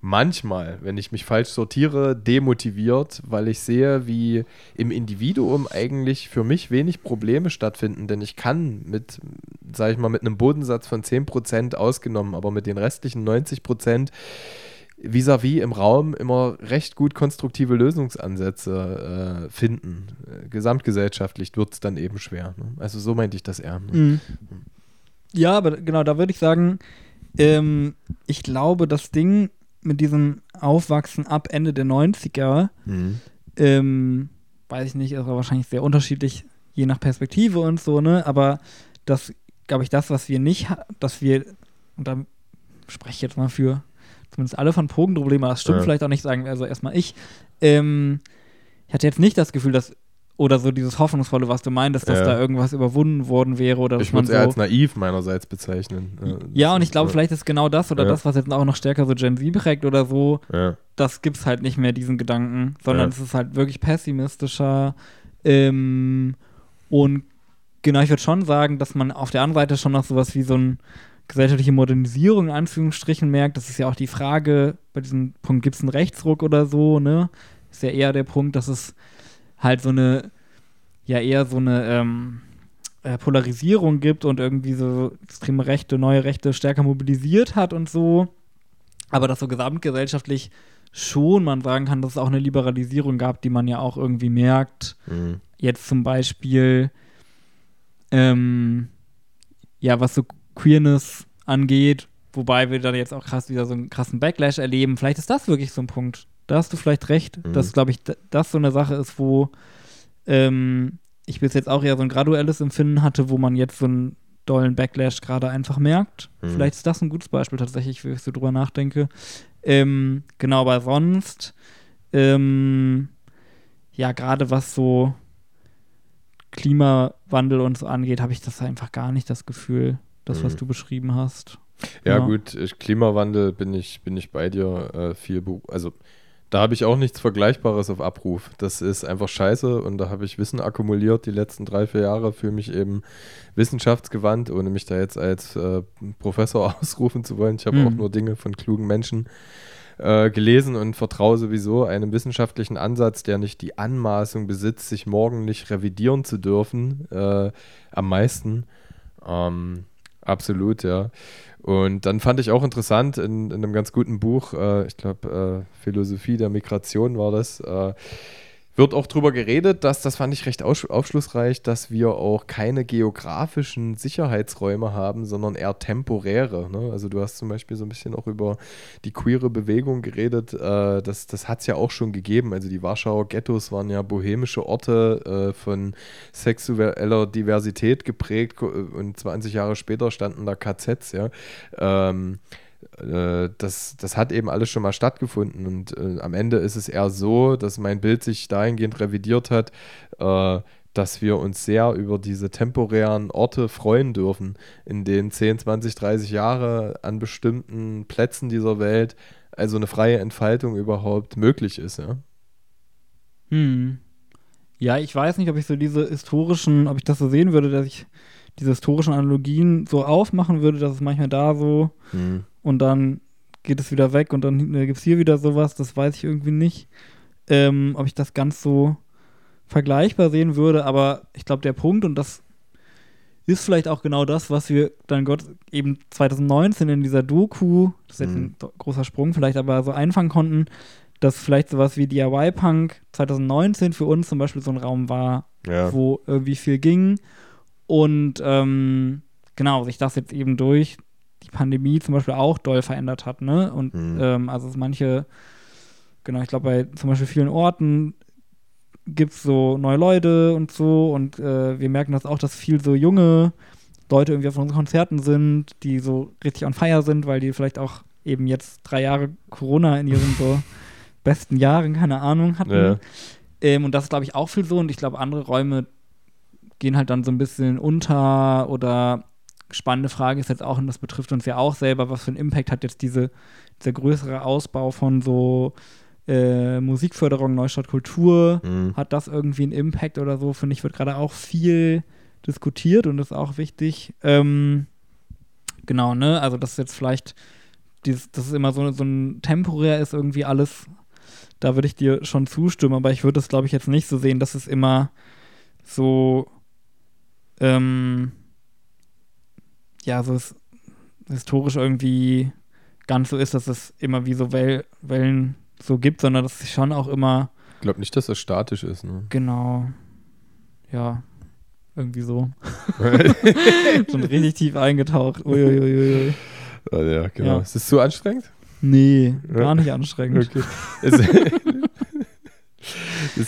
Speaker 3: manchmal, wenn ich mich falsch sortiere, demotiviert, weil ich sehe, wie im Individuum eigentlich für mich wenig Probleme stattfinden, denn ich kann mit, sage ich mal, mit einem Bodensatz von 10% ausgenommen, aber mit den restlichen 90% vis-à-vis im Raum immer recht gut konstruktive Lösungsansätze äh, finden. Gesamtgesellschaftlich wird es dann eben schwer. Ne? Also so meinte ich das eher. Ne?
Speaker 2: Mhm. Ja, aber genau, da würde ich sagen, ähm, ich glaube, das Ding mit diesem Aufwachsen ab Ende der 90er, mhm. ähm, weiß ich nicht, ist aber wahrscheinlich sehr unterschiedlich, je nach Perspektive und so, ne? Aber das, glaube ich, das, was wir nicht, dass wir, und da spreche ich jetzt mal für zumindest alle von Drogenproblemen, das stimmt ja. vielleicht auch nicht, sagen wir also erstmal ich. Ähm, ich hatte jetzt nicht das Gefühl, dass oder so dieses Hoffnungsvolle, was du meintest, dass ja. da irgendwas überwunden worden wäre oder
Speaker 3: Ich würde
Speaker 2: es
Speaker 3: eher als naiv meinerseits bezeichnen.
Speaker 2: Ja, und ich glaube, vielleicht ist genau das oder ja. das, was jetzt auch noch stärker so Gen Z prägt oder so,
Speaker 3: ja.
Speaker 2: das gibt es halt nicht mehr, diesen Gedanken, sondern es ist halt wirklich pessimistischer. Ähm, und genau, ich würde schon sagen, dass man auf der anderen Seite schon noch sowas wie so eine gesellschaftliche Modernisierung in Anführungsstrichen merkt. Das ist ja auch die Frage, bei diesem Punkt gibt es einen Rechtsruck oder so, ne? Ist ja eher der Punkt, dass es halt so eine, ja eher so eine ähm, äh, Polarisierung gibt und irgendwie so extreme Rechte, neue Rechte stärker mobilisiert hat und so. Aber dass so gesamtgesellschaftlich schon man sagen kann, dass es auch eine Liberalisierung gab, die man ja auch irgendwie merkt. Mhm. Jetzt zum Beispiel, ähm, ja, was so Queerness angeht, wobei wir da jetzt auch krass wieder so einen krassen Backlash erleben. Vielleicht ist das wirklich so ein Punkt, da hast du vielleicht recht, mhm. dass, glaube ich, das so eine Sache ist, wo ähm, ich bis jetzt auch eher so ein graduelles Empfinden hatte, wo man jetzt so einen dollen Backlash gerade einfach merkt. Mhm. Vielleicht ist das ein gutes Beispiel tatsächlich, wenn ich so drüber nachdenke. Ähm, genau, aber sonst, ähm, ja, gerade was so Klimawandel und so angeht, habe ich das einfach gar nicht das Gefühl, das, mhm. was du beschrieben hast.
Speaker 3: Ja, ja, gut, Klimawandel bin ich, bin ich bei dir äh, viel, also da habe ich auch nichts Vergleichbares auf Abruf. Das ist einfach scheiße und da habe ich Wissen akkumuliert die letzten drei, vier Jahre, fühle mich eben wissenschaftsgewandt, ohne mich da jetzt als äh, Professor ausrufen zu wollen. Ich habe mhm. auch nur Dinge von klugen Menschen äh, gelesen und vertraue sowieso einem wissenschaftlichen Ansatz, der nicht die Anmaßung besitzt, sich morgen nicht revidieren zu dürfen, äh, am meisten. Ähm, absolut, ja. Und dann fand ich auch interessant in, in einem ganz guten Buch, äh, ich glaube, äh, Philosophie der Migration war das, äh, wird auch darüber geredet, dass, das fand ich recht aufschlussreich, dass wir auch keine geografischen Sicherheitsräume haben, sondern eher temporäre. Ne? Also du hast zum Beispiel so ein bisschen auch über die queere Bewegung geredet. Äh, das das hat es ja auch schon gegeben. Also die Warschauer Ghettos waren ja bohemische Orte äh, von sexueller Diversität geprägt und 20 Jahre später standen da KZs. Ja? Ähm, äh, das, das hat eben alles schon mal stattgefunden. Und äh, am Ende ist es eher so, dass mein Bild sich dahingehend revidiert hat, äh, dass wir uns sehr über diese temporären Orte freuen dürfen, in denen 10, 20, 30 Jahre an bestimmten Plätzen dieser Welt also eine freie Entfaltung überhaupt möglich ist. Ja?
Speaker 2: Hm. Ja, ich weiß nicht, ob ich so diese historischen, ob ich das so sehen würde, dass ich diese historischen Analogien so aufmachen würde, dass es manchmal da so hm und dann geht es wieder weg und dann äh, gibt es hier wieder sowas, das weiß ich irgendwie nicht, ähm, ob ich das ganz so vergleichbar sehen würde, aber ich glaube, der Punkt, und das ist vielleicht auch genau das, was wir dann Gott eben 2019 in dieser Doku, das ist jetzt mhm. ein großer Sprung vielleicht, aber so einfangen konnten, dass vielleicht sowas wie DIY-Punk 2019 für uns zum Beispiel so ein Raum war, ja. wo irgendwie viel ging und ähm, genau, sich das jetzt eben durch die Pandemie zum Beispiel auch doll verändert hat, ne? Und mhm. ähm, also manche, genau, ich glaube, bei zum Beispiel vielen Orten gibt es so neue Leute und so und äh, wir merken das auch, dass viel so junge Leute irgendwie auf unseren Konzerten sind, die so richtig on fire sind, weil die vielleicht auch eben jetzt drei Jahre Corona in ihren so besten Jahren, keine Ahnung, hatten. Ja. Ähm, und das ist, glaube ich, auch viel so. Und ich glaube, andere Räume gehen halt dann so ein bisschen unter oder spannende Frage ist jetzt auch, und das betrifft uns ja auch selber, was für einen Impact hat jetzt diese, dieser größere Ausbau von so äh, Musikförderung, Neustadt Kultur, mhm. hat das irgendwie einen Impact oder so? Finde ich, wird gerade auch viel diskutiert und ist auch wichtig. Ähm, genau, ne? Also, das ist jetzt vielleicht, dieses, das ist immer so, so ein temporär ist irgendwie alles, da würde ich dir schon zustimmen, aber ich würde es, glaube ich, jetzt nicht so sehen, dass es immer so, ähm, ja, so ist historisch irgendwie ganz so ist, dass es immer wie so Well Wellen so gibt, sondern dass es schon auch immer.
Speaker 3: Ich glaube nicht, dass das statisch ist, ne?
Speaker 2: Genau. Ja. Irgendwie so. Schon richtig tief eingetaucht. Uiuiui.
Speaker 3: Ah, ja, genau. Ja. Ist das zu anstrengend?
Speaker 2: Nee, gar nicht anstrengend. Okay.
Speaker 3: Es,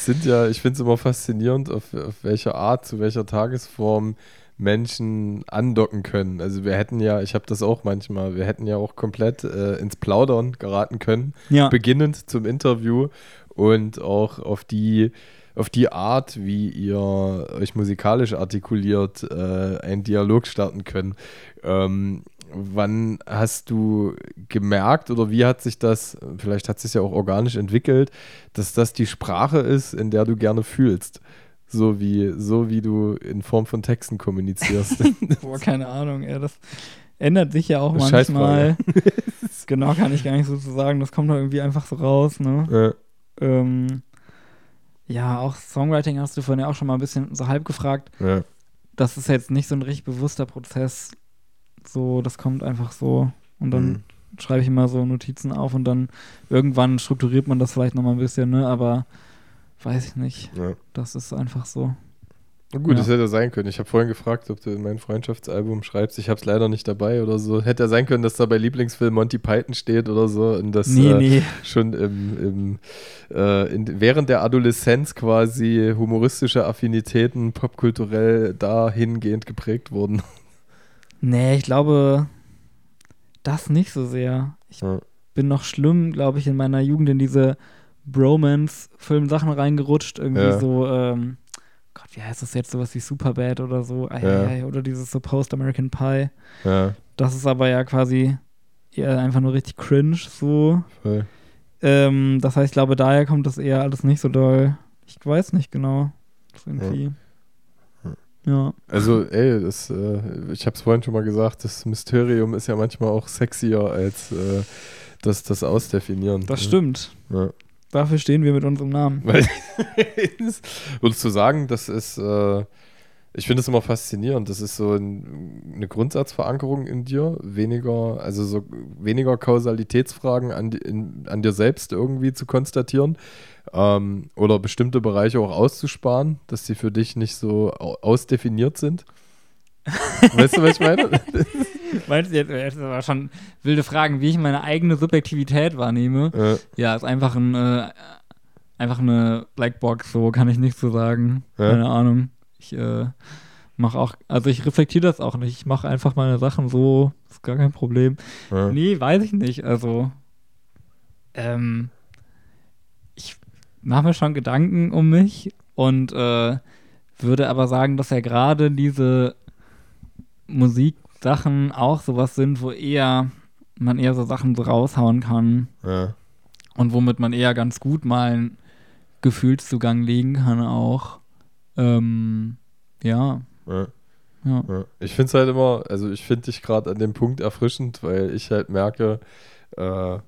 Speaker 3: sind ja, ich finde es immer faszinierend, auf, auf welche Art, zu welcher Tagesform Menschen andocken können. Also wir hätten ja, ich habe das auch manchmal, wir hätten ja auch komplett äh, ins Plaudern geraten können, ja. beginnend zum Interview und auch auf die auf die Art, wie ihr euch musikalisch artikuliert, äh, einen Dialog starten können. Ähm, wann hast du gemerkt oder wie hat sich das, vielleicht hat es sich ja auch organisch entwickelt, dass das die Sprache ist, in der du gerne fühlst? So wie, so wie du in Form von Texten kommunizierst.
Speaker 2: Boah, keine Ahnung, ey, das ändert sich ja auch manchmal. genau, kann ich gar nicht so zu sagen. Das kommt doch irgendwie einfach so raus, ne? Ja. Ähm, ja, auch Songwriting hast du vorhin ja auch schon mal ein bisschen so halb gefragt. Ja. Das ist jetzt nicht so ein richtig bewusster Prozess. So, das kommt einfach so. Und dann mhm. schreibe ich immer so Notizen auf und dann irgendwann strukturiert man das vielleicht nochmal ein bisschen, ne? Aber weiß ich nicht. Ja. Das ist einfach so.
Speaker 3: Na gut, ja. das hätte sein können. Ich habe vorhin gefragt, ob du in mein Freundschaftsalbum schreibst. Ich habe es leider nicht dabei oder so. Hätte ja sein können, dass da bei Lieblingsfilm Monty Python steht oder so. Und das nee, äh, nee. schon im, im äh, in, während der Adoleszenz quasi humoristische Affinitäten popkulturell dahingehend geprägt wurden.
Speaker 2: Nee, ich glaube, das nicht so sehr. Ich ja. bin noch schlimm, glaube ich, in meiner Jugend in diese Bromance-Film-Sachen reingerutscht. Irgendwie ja. so, ähm, Gott, wie heißt das jetzt? Sowas wie Superbad oder so. Ai, ja. ai, oder dieses so Post-American Pie. Ja. Das ist aber ja quasi eher einfach nur richtig cringe so. Ähm, das heißt, ich glaube, daher kommt das eher alles nicht so doll. Ich weiß nicht genau. irgendwie. Ja. Ja.
Speaker 3: Also, ey, das, äh, ich habe es vorhin schon mal gesagt, das Mysterium ist ja manchmal auch sexier als äh, das, das Ausdefinieren.
Speaker 2: Das stimmt.
Speaker 3: Ja.
Speaker 2: Dafür stehen wir mit unserem Namen.
Speaker 3: Weil, würdest du sagen, das ist, äh, ich finde es immer faszinierend, das ist so ein, eine Grundsatzverankerung in dir, weniger, also so weniger Kausalitätsfragen an, in, an dir selbst irgendwie zu konstatieren ähm, oder bestimmte Bereiche auch auszusparen, dass sie für dich nicht so au- ausdefiniert sind. weißt du, was ich meine?
Speaker 2: Meinst du jetzt, das ist aber schon wilde Fragen, wie ich meine eigene Subjektivität wahrnehme?
Speaker 3: äh,
Speaker 2: Ja, ist einfach ein, äh, einfach eine Blackbox, so kann ich nichts zu sagen.
Speaker 3: Ja.
Speaker 2: Keine Ahnung. Ich äh, mache auch, also ich reflektiere das auch nicht. Ich mache einfach meine Sachen so, ist gar kein Problem.
Speaker 3: äh,
Speaker 2: Nee, weiß ich nicht. Also, ähm, ich mache mir schon Gedanken um mich und äh, würde aber sagen, dass ja gerade diese Musiksachen auch sowas sind, wo eher man eher so Sachen so raushauen kann
Speaker 3: äh,
Speaker 2: und womit man eher ganz gut mal einen Gefühlszugang legen kann auch. Ähm, ja, ja.
Speaker 3: Ja. Ich finde es halt immer, also ich finde dich gerade an dem Punkt erfrischend, weil ich halt merke, äh,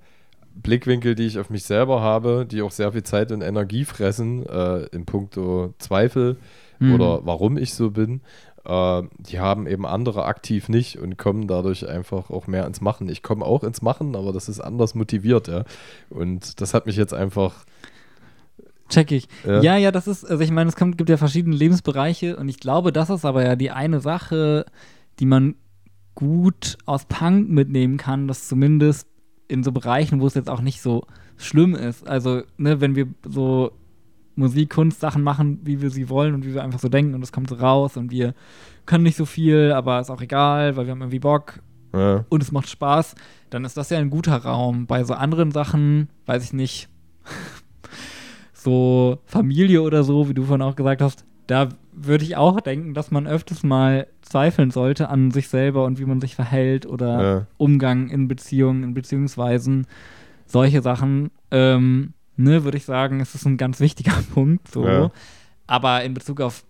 Speaker 3: Blickwinkel, die ich auf mich selber habe, die auch sehr viel Zeit und Energie fressen, äh, in puncto Zweifel
Speaker 2: Mhm.
Speaker 3: oder warum ich so bin, äh, die haben eben andere aktiv nicht und kommen dadurch einfach auch mehr ins Machen. Ich komme auch ins Machen, aber das ist anders motiviert, ja. Und das hat mich jetzt einfach.
Speaker 2: Check ich.
Speaker 3: Ja.
Speaker 2: Ja, ja, das ist, also ich meine, es kommt, gibt ja verschiedene Lebensbereiche und ich glaube, das ist aber ja die eine Sache, die man gut aus Punk mitnehmen kann, dass zumindest in so Bereichen, wo es jetzt auch nicht so schlimm ist. Also, ne, wenn wir so Musik, Kunst, Sachen machen, wie wir sie wollen und wie wir einfach so denken und es kommt so raus und wir können nicht so viel, aber ist auch egal, weil wir haben irgendwie Bock
Speaker 3: Ja,
Speaker 2: und es macht Spaß, dann ist das ja ein guter Raum. Bei so anderen Sachen, weiß ich nicht, so Familie oder so, wie du vorhin auch gesagt hast, da würde ich auch denken, dass man öfters mal zweifeln sollte an sich selber und wie man sich verhält oder
Speaker 3: Ja.
Speaker 2: Umgang in Beziehungen, in Beziehungsweisen, solche Sachen, ähm, ne, würde ich sagen, es ist ein ganz wichtiger Punkt, so.
Speaker 3: Ja.
Speaker 2: Aber in Bezug auf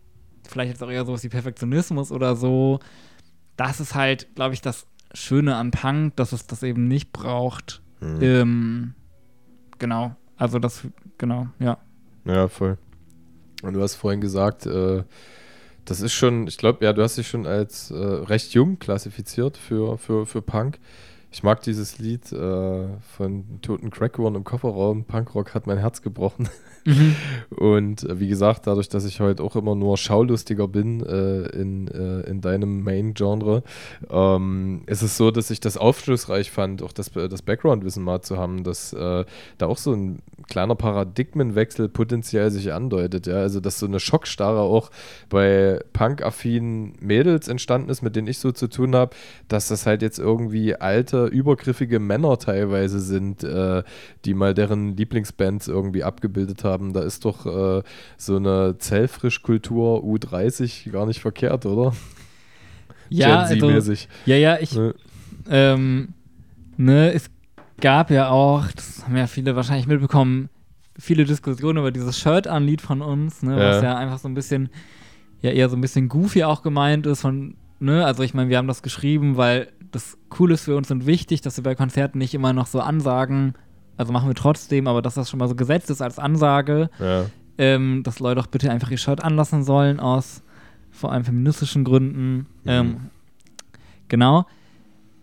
Speaker 2: vielleicht jetzt auch eher sowas wie Perfektionismus oder so, das ist halt, glaube ich, das Schöne an Punk, dass es das eben nicht braucht.
Speaker 3: Mhm.
Speaker 2: Ähm, genau. Also das, genau, ja.
Speaker 3: Ja, voll. Und du hast vorhin gesagt, äh, das ist schon, ich glaube, ja, du hast dich schon als äh, recht jung klassifiziert für, für, für Punk. Ich mag dieses Lied äh, von Toten Crackhorn im Kofferraum. Punkrock hat mein Herz gebrochen. Und äh, wie gesagt, dadurch, dass ich heute auch immer nur Schaulustiger bin äh, in, äh, in deinem Main-Genre, ähm, ist es so, dass ich das aufschlussreich fand, auch das, das Background-Wissen mal zu haben, dass äh, da auch so ein kleiner Paradigmenwechsel potenziell sich andeutet. Ja? Also, dass so eine Schockstarre auch bei punk-affinen Mädels entstanden ist, mit denen ich so zu tun habe, dass das halt jetzt irgendwie alte, übergriffige Männer teilweise sind, äh, die mal deren Lieblingsbands irgendwie abgebildet haben. Da ist doch äh, so eine Zellfrischkultur U30 gar nicht verkehrt, oder?
Speaker 2: Ja,
Speaker 3: Gen
Speaker 2: also, ja, ja, ich,
Speaker 3: Ne?
Speaker 2: ähm, ne, es gab ja auch, das haben ja viele wahrscheinlich mitbekommen, viele Diskussionen über dieses Shirt-An-Lied von uns, ne, was
Speaker 3: Ja.
Speaker 2: ja einfach so ein bisschen, ja eher so ein bisschen goofy auch gemeint ist von, ne, also ich meine, wir haben das geschrieben, weil das cool ist für uns und wichtig, dass wir bei Konzerten nicht immer noch so ansagen, also machen wir trotzdem, aber dass das schon mal so gesetzt ist als Ansage,
Speaker 3: Ja.
Speaker 2: ähm, dass Leute doch bitte einfach ihr Shirt anlassen sollen aus vor allem feministischen Gründen. Ähm, genau.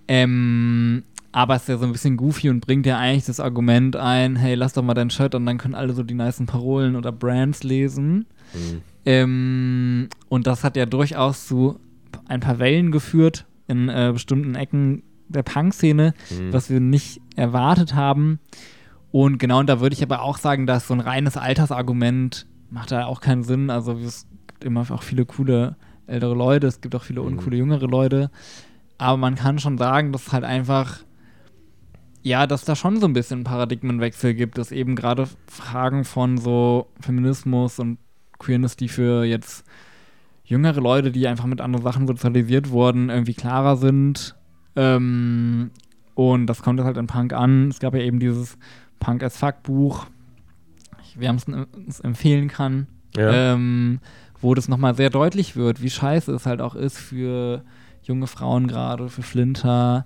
Speaker 2: Ähm, aber es ist ja so ein bisschen goofy und bringt ja eigentlich das Argument ein, hey, lass doch mal dein Shirt und dann können alle so die nicen Parolen oder Brands lesen.
Speaker 3: Mhm.
Speaker 2: Ähm, und das hat ja durchaus zu ein paar Wellen geführt in äh, bestimmten Ecken der Punk-Szene,
Speaker 3: Mhm.
Speaker 2: was wir nicht erwartet haben. Und genau, und da würde ich aber auch sagen, dass so ein reines Altersargument macht da auch keinen Sinn. Also es gibt immer auch viele coole ältere Leute, es gibt auch viele
Speaker 3: Mhm.
Speaker 2: uncoole jüngere Leute. Aber man kann schon sagen, dass halt einfach, ja, dass da schon so ein bisschen Paradigmenwechsel gibt, dass eben gerade Fragen von so Feminismus und Queerness, die für jetzt jüngere Leute, die einfach mit anderen Sachen sozialisiert wurden, irgendwie klarer sind. Ähm, und das kommt jetzt halt in Punk an. Es gab ja eben dieses Punk as Fuck Buch, ich- es empfehlen kann,
Speaker 3: Ja.
Speaker 2: ähm, wo das nochmal sehr deutlich wird, wie scheiße es halt auch ist für junge Frauen gerade, für Flinter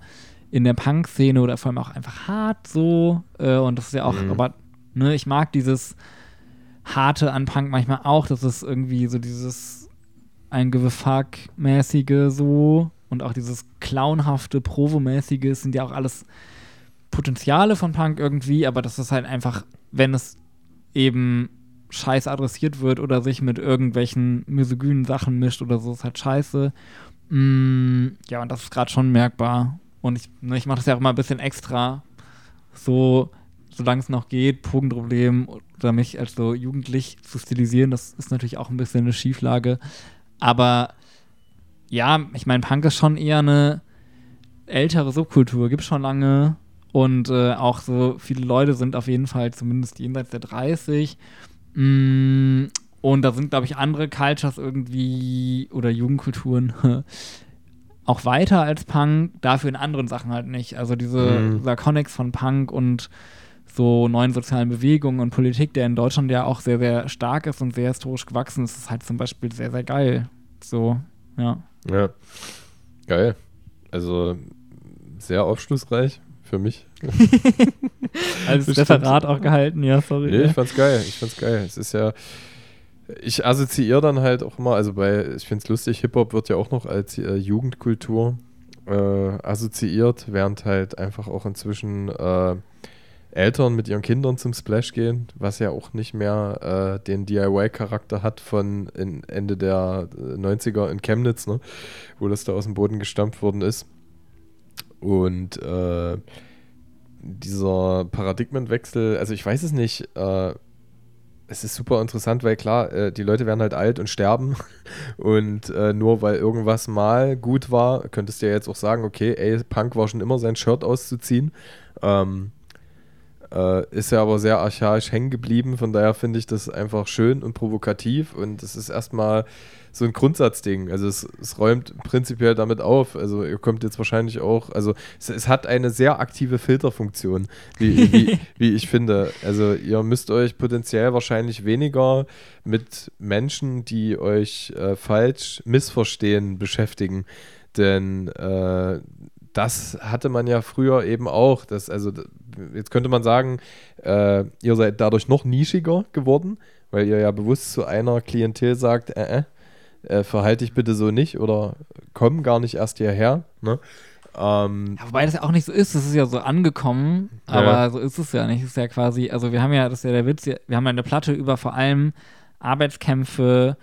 Speaker 2: in der Punk-Szene oder vor allem auch einfach hart so. Äh, und das ist ja auch,
Speaker 3: Mhm.
Speaker 2: aber ne, ich mag dieses Harte an Punk manchmal auch, dass es irgendwie so dieses ein fuck-mäßige so und auch dieses clownhafte, provomäßige, sind ja auch alles Potenziale von Punk irgendwie, aber das ist halt einfach, wenn es eben scheiß adressiert wird oder sich mit irgendwelchen misogynen Sachen mischt oder so, ist halt scheiße. Mm, ja, und das ist gerade schon merkbar. Und ich, ne, ich mache das ja auch immer ein bisschen extra, so, solange es noch geht, Drogenproblem oder mich als so jugendlich zu stilisieren, das ist natürlich auch ein bisschen eine Schieflage. Aber ja, ich meine, Punk ist schon eher eine ältere Subkultur, gibt schon lange. Und äh, auch so viele Leute sind auf jeden Fall zumindest jenseits der 30. Mm, und da sind, glaube ich, andere Cultures irgendwie oder Jugendkulturen auch weiter als Punk, dafür in anderen Sachen halt nicht. Also diese
Speaker 3: Mhm.
Speaker 2: Sarconics von Punk und so neuen sozialen Bewegungen und Politik, der in Deutschland ja auch sehr, sehr stark ist und sehr historisch gewachsen ist, ist halt zum Beispiel sehr, sehr geil. So, ja.
Speaker 3: Ja. Geil. Also sehr aufschlussreich für mich.
Speaker 2: Als. Referat auch gehalten, ja, sorry.
Speaker 3: Nee, ich fand's geil. Ich fand's geil. Es ist ja. Ich assoziiere dann halt auch immer, also bei, ich find's lustig, Hip-Hop wird ja auch noch als äh, Jugendkultur äh, assoziiert, während halt einfach auch inzwischen äh, Eltern mit ihren Kindern zum Splash gehen, was ja auch nicht mehr äh, den DIY-Charakter hat von Ende der äh, 90er in Chemnitz, ne? wo das da aus dem Boden gestampft worden ist. Und äh, dieser Paradigmenwechsel, also ich weiß es nicht, äh, es ist super interessant, weil klar, äh, die Leute werden halt alt und sterben. Und äh, nur weil irgendwas mal gut war, könntest du ja jetzt auch sagen, okay, ey, Punk war schon immer sein Shirt auszuziehen. Ähm, äh, ist ja aber sehr archaisch hängen geblieben, von daher finde ich das einfach schön und provokativ. Und es ist erstmal so ein Grundsatzding. Also es, es räumt prinzipiell damit auf. Also ihr kommt jetzt wahrscheinlich auch, also es, es hat eine sehr aktive Filterfunktion, wie, wie, wie ich finde. Also ihr müsst euch potenziell wahrscheinlich weniger mit Menschen, die euch äh, falsch missverstehen, beschäftigen. Denn äh, das hatte man ja früher eben auch. Das, also jetzt könnte man sagen, äh, ihr seid dadurch noch nischiger geworden, weil ihr ja bewusst zu einer Klientel sagt, äh, äh, äh, verhalte dich bitte so nicht oder komm gar nicht erst hierher. Ne? Ähm,
Speaker 2: Ja, wobei das ja auch nicht so ist, das ist ja so angekommen, aber
Speaker 3: Ja.
Speaker 2: so ist es ja nicht. Es ist ja quasi, also wir haben ja, das ist ja der Witz, wir haben ja eine Platte über vor allem Arbeitskämpfe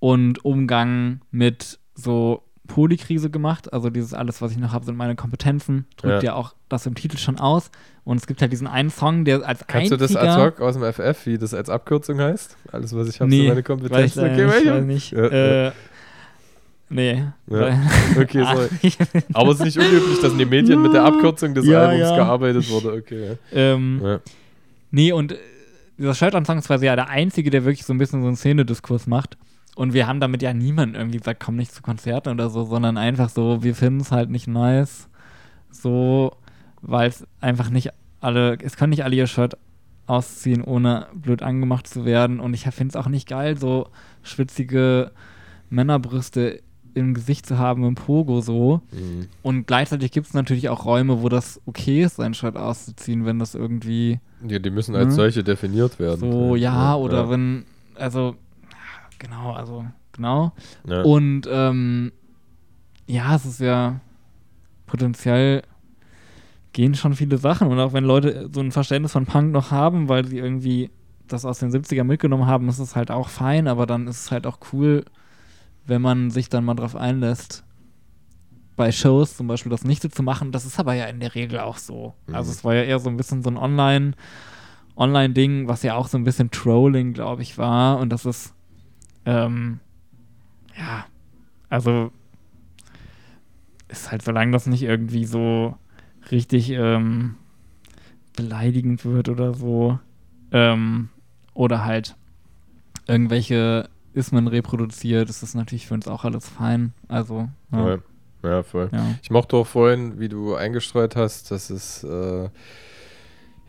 Speaker 2: und Umgang mit so Polykrise gemacht. Also dieses alles, was ich noch habe, sind meine Kompetenzen. Drückt ja.
Speaker 3: Ja.
Speaker 2: auch das im Titel schon aus. Und es gibt halt diesen einen Song, der als
Speaker 3: kannst du
Speaker 2: einziger...
Speaker 3: das ad hoc aus dem FF, wie das als Abkürzung heißt? Alles, was ich habe,
Speaker 2: Nee,
Speaker 3: sind meine
Speaker 2: Weiß
Speaker 3: Kompetenzen.
Speaker 2: ich leider nicht,
Speaker 3: welche?
Speaker 2: weiß nicht.
Speaker 3: Ja,
Speaker 2: äh, Nee.
Speaker 3: Ja. Okay, sorry. Aber es ist nicht unüblich, dass in den Medien mit der Abkürzung des Albums gearbeitet wurde. Okay.
Speaker 2: ähm. Nee, und dieser Shirtan-Song ist quasi ja der einzige, der wirklich so ein bisschen so einen Szenediskurs macht. Und wir haben damit ja niemanden irgendwie gesagt, komm nicht zu Konzerten oder so, sondern einfach so, wir finden es halt nicht nice. So, weil es einfach nicht alle, es können nicht alle ihr Shirt ausziehen, ohne blöd angemacht zu werden. Und ich finde es auch nicht geil, so schwitzige Männerbrüste im Gesicht zu haben im Pogo so.
Speaker 3: Mhm.
Speaker 2: Und gleichzeitig gibt es natürlich auch Räume, wo das okay ist, sein Shirt auszuziehen, wenn das irgendwie
Speaker 3: Ja, die müssen als
Speaker 2: Mhm.
Speaker 3: solche definiert werden.
Speaker 2: so, ja, oder
Speaker 3: ja.
Speaker 2: wenn, also, genau, also, genau.
Speaker 3: Ja.
Speaker 2: Und, ähm, ja, es ist ja potenziell gehen schon viele Sachen. Und auch wenn Leute so ein Verständnis von Punk noch haben, weil sie irgendwie das aus den 70ern mitgenommen haben, ist es halt auch fein, aber dann ist es halt auch cool, wenn man sich dann mal drauf einlässt, bei Shows zum Beispiel das nicht so zu machen. Das ist aber ja in der Regel auch so.
Speaker 3: Mhm.
Speaker 2: Also es war ja eher so ein bisschen so ein Online- Online-Ding, was ja auch so ein bisschen Trolling, glaube ich, war. Und das ist, ähm, ja, also ist halt, solange das nicht irgendwie so richtig ähm, beleidigend wird oder so, ähm, oder halt irgendwelche Ismen reproduziert, ist das natürlich für uns auch alles fein. Also, ja.
Speaker 3: Ja. ja, voll.
Speaker 2: ja.
Speaker 3: Ich mochte auch vorhin, wie du eingestreut hast, dass es äh,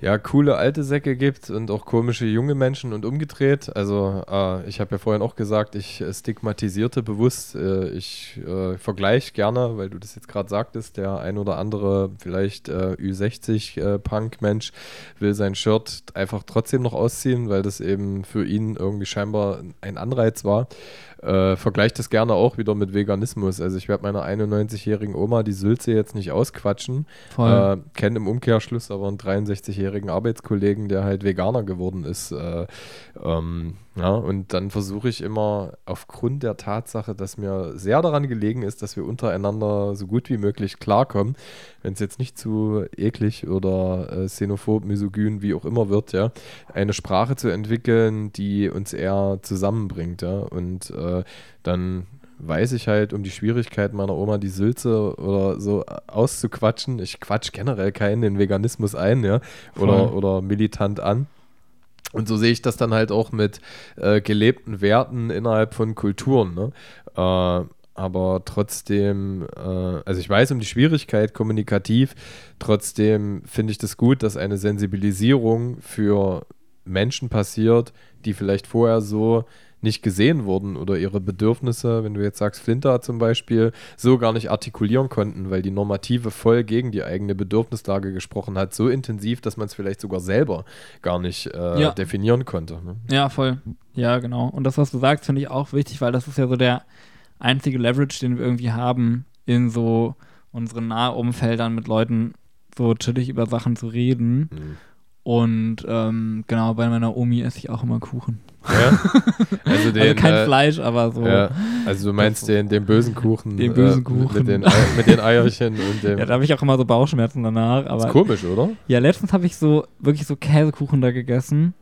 Speaker 3: ja, coole alte Säcke gibt und auch komische junge Menschen und umgedreht. Also äh, ich habe ja vorhin auch gesagt, ich äh, stigmatisierte bewusst, äh, ich äh, vergleiche gerne, weil du das jetzt gerade sagtest, der ein oder andere vielleicht äh, Ü60-Punk-Mensch will sein Shirt einfach trotzdem noch ausziehen, weil das eben für ihn irgendwie scheinbar ein Anreiz war. Äh, vergleicht das gerne auch wieder mit Veganismus. Also ich werde meiner 91-jährigen Oma die Sülze jetzt nicht ausquatschen. Äh, Kenne im Umkehrschluss aber einen 63-jährigen Arbeitskollegen, der halt Veganer geworden ist. Äh, ähm, ja, und dann versuche ich immer aufgrund der Tatsache, dass mir sehr daran gelegen ist, dass wir untereinander so gut wie möglich klarkommen, wenn es jetzt nicht zu eklig oder äh, xenophob, misogyn, wie auch immer wird, ja, eine Sprache zu entwickeln, die uns eher zusammenbringt, ja. Und äh, dann weiß ich halt um die Schwierigkeit meiner Oma die Sülze oder so auszuquatschen. Ich quatsch generell keinen den Veganismus ein, ja, oder, oder militant an. Und so sehe ich das dann halt auch mit äh, gelebten Werten innerhalb von Kulturen. Ne? Äh, aber trotzdem, äh, also ich weiß um die Schwierigkeit kommunikativ, trotzdem finde ich das gut, dass eine Sensibilisierung für Menschen passiert, die vielleicht vorher so nicht gesehen wurden oder ihre Bedürfnisse, wenn du jetzt sagst, Flinter zum Beispiel, so gar nicht artikulieren konnten, weil die Normative voll gegen die eigene Bedürfnislage gesprochen hat, so intensiv, dass man es vielleicht sogar selber gar nicht äh, ja. definieren konnte. Ne?
Speaker 2: Ja, voll. Ja, genau. Und das, was du sagst, finde ich auch wichtig, weil das ist ja so der einzige Leverage, den wir irgendwie haben, in so unseren Nahumfeldern mit Leuten so chillig über Sachen zu reden. Mhm. Und ähm, genau, bei meiner Omi esse ich auch immer Kuchen. Ja? Also, den, also kein äh, Fleisch, aber so. Ja.
Speaker 3: Also du meinst den, den bösen Kuchen.
Speaker 2: Den bösen Kuchen.
Speaker 3: Äh, mit, den, mit den Eierchen und dem.
Speaker 2: Ja, da habe ich auch immer so Bauchschmerzen danach. Aber,
Speaker 3: ist komisch, oder?
Speaker 2: Ja, letztens habe ich so wirklich so Käsekuchen da gegessen.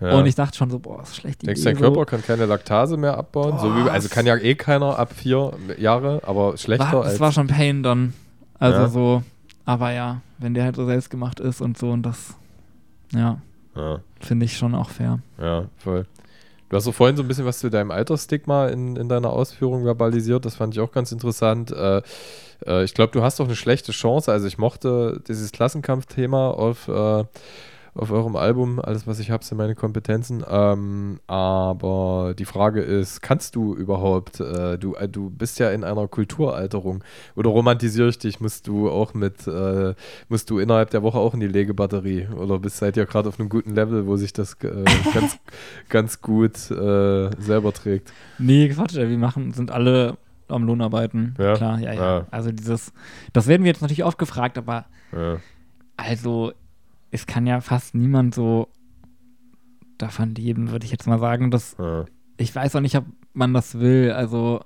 Speaker 2: Ja. Und ich dachte schon so, boah, ist schlecht.
Speaker 3: Denkst du, dein Körper so. kann keine Laktase mehr abbauen? So wie, also kann ja eh keiner ab vier Jahre, aber schlechter
Speaker 2: war, als. Das war schon Pain dann. Also ja. so, aber ja, wenn der halt so selbst gemacht ist und so und das, ja, ja. finde ich schon auch fair.
Speaker 3: Ja, voll. Du hast so vorhin so ein bisschen was zu deinem Altersstigma in, in deiner Ausführung verbalisiert. Das fand ich auch ganz interessant. Äh, äh, ich glaube, du hast doch eine schlechte Chance. Also ich mochte dieses Klassenkampfthema auf äh, auf eurem Album. Alles, was ich habe, sind meine Kompetenzen. Ähm, aber die Frage ist, kannst du überhaupt, äh, du, äh, du bist ja in einer Kulturalterung oder romantisiere ich dich, musst du auch mit, äh, musst du innerhalb der Woche auch in die Legebatterie oder bist seid ihr gerade auf einem guten Level, wo sich das äh, ganz, ganz gut äh, selber trägt?
Speaker 2: Nee, Quatsch, wir machen, sind alle am Lohnarbeiten. Ja? Klar, ja, ja, ja. Also dieses, das werden wir jetzt natürlich oft gefragt, aber ja. also es kann ja fast niemand so davon leben, würde ich jetzt mal sagen. Dass, ja. Ich weiß auch nicht, ob man das will, also,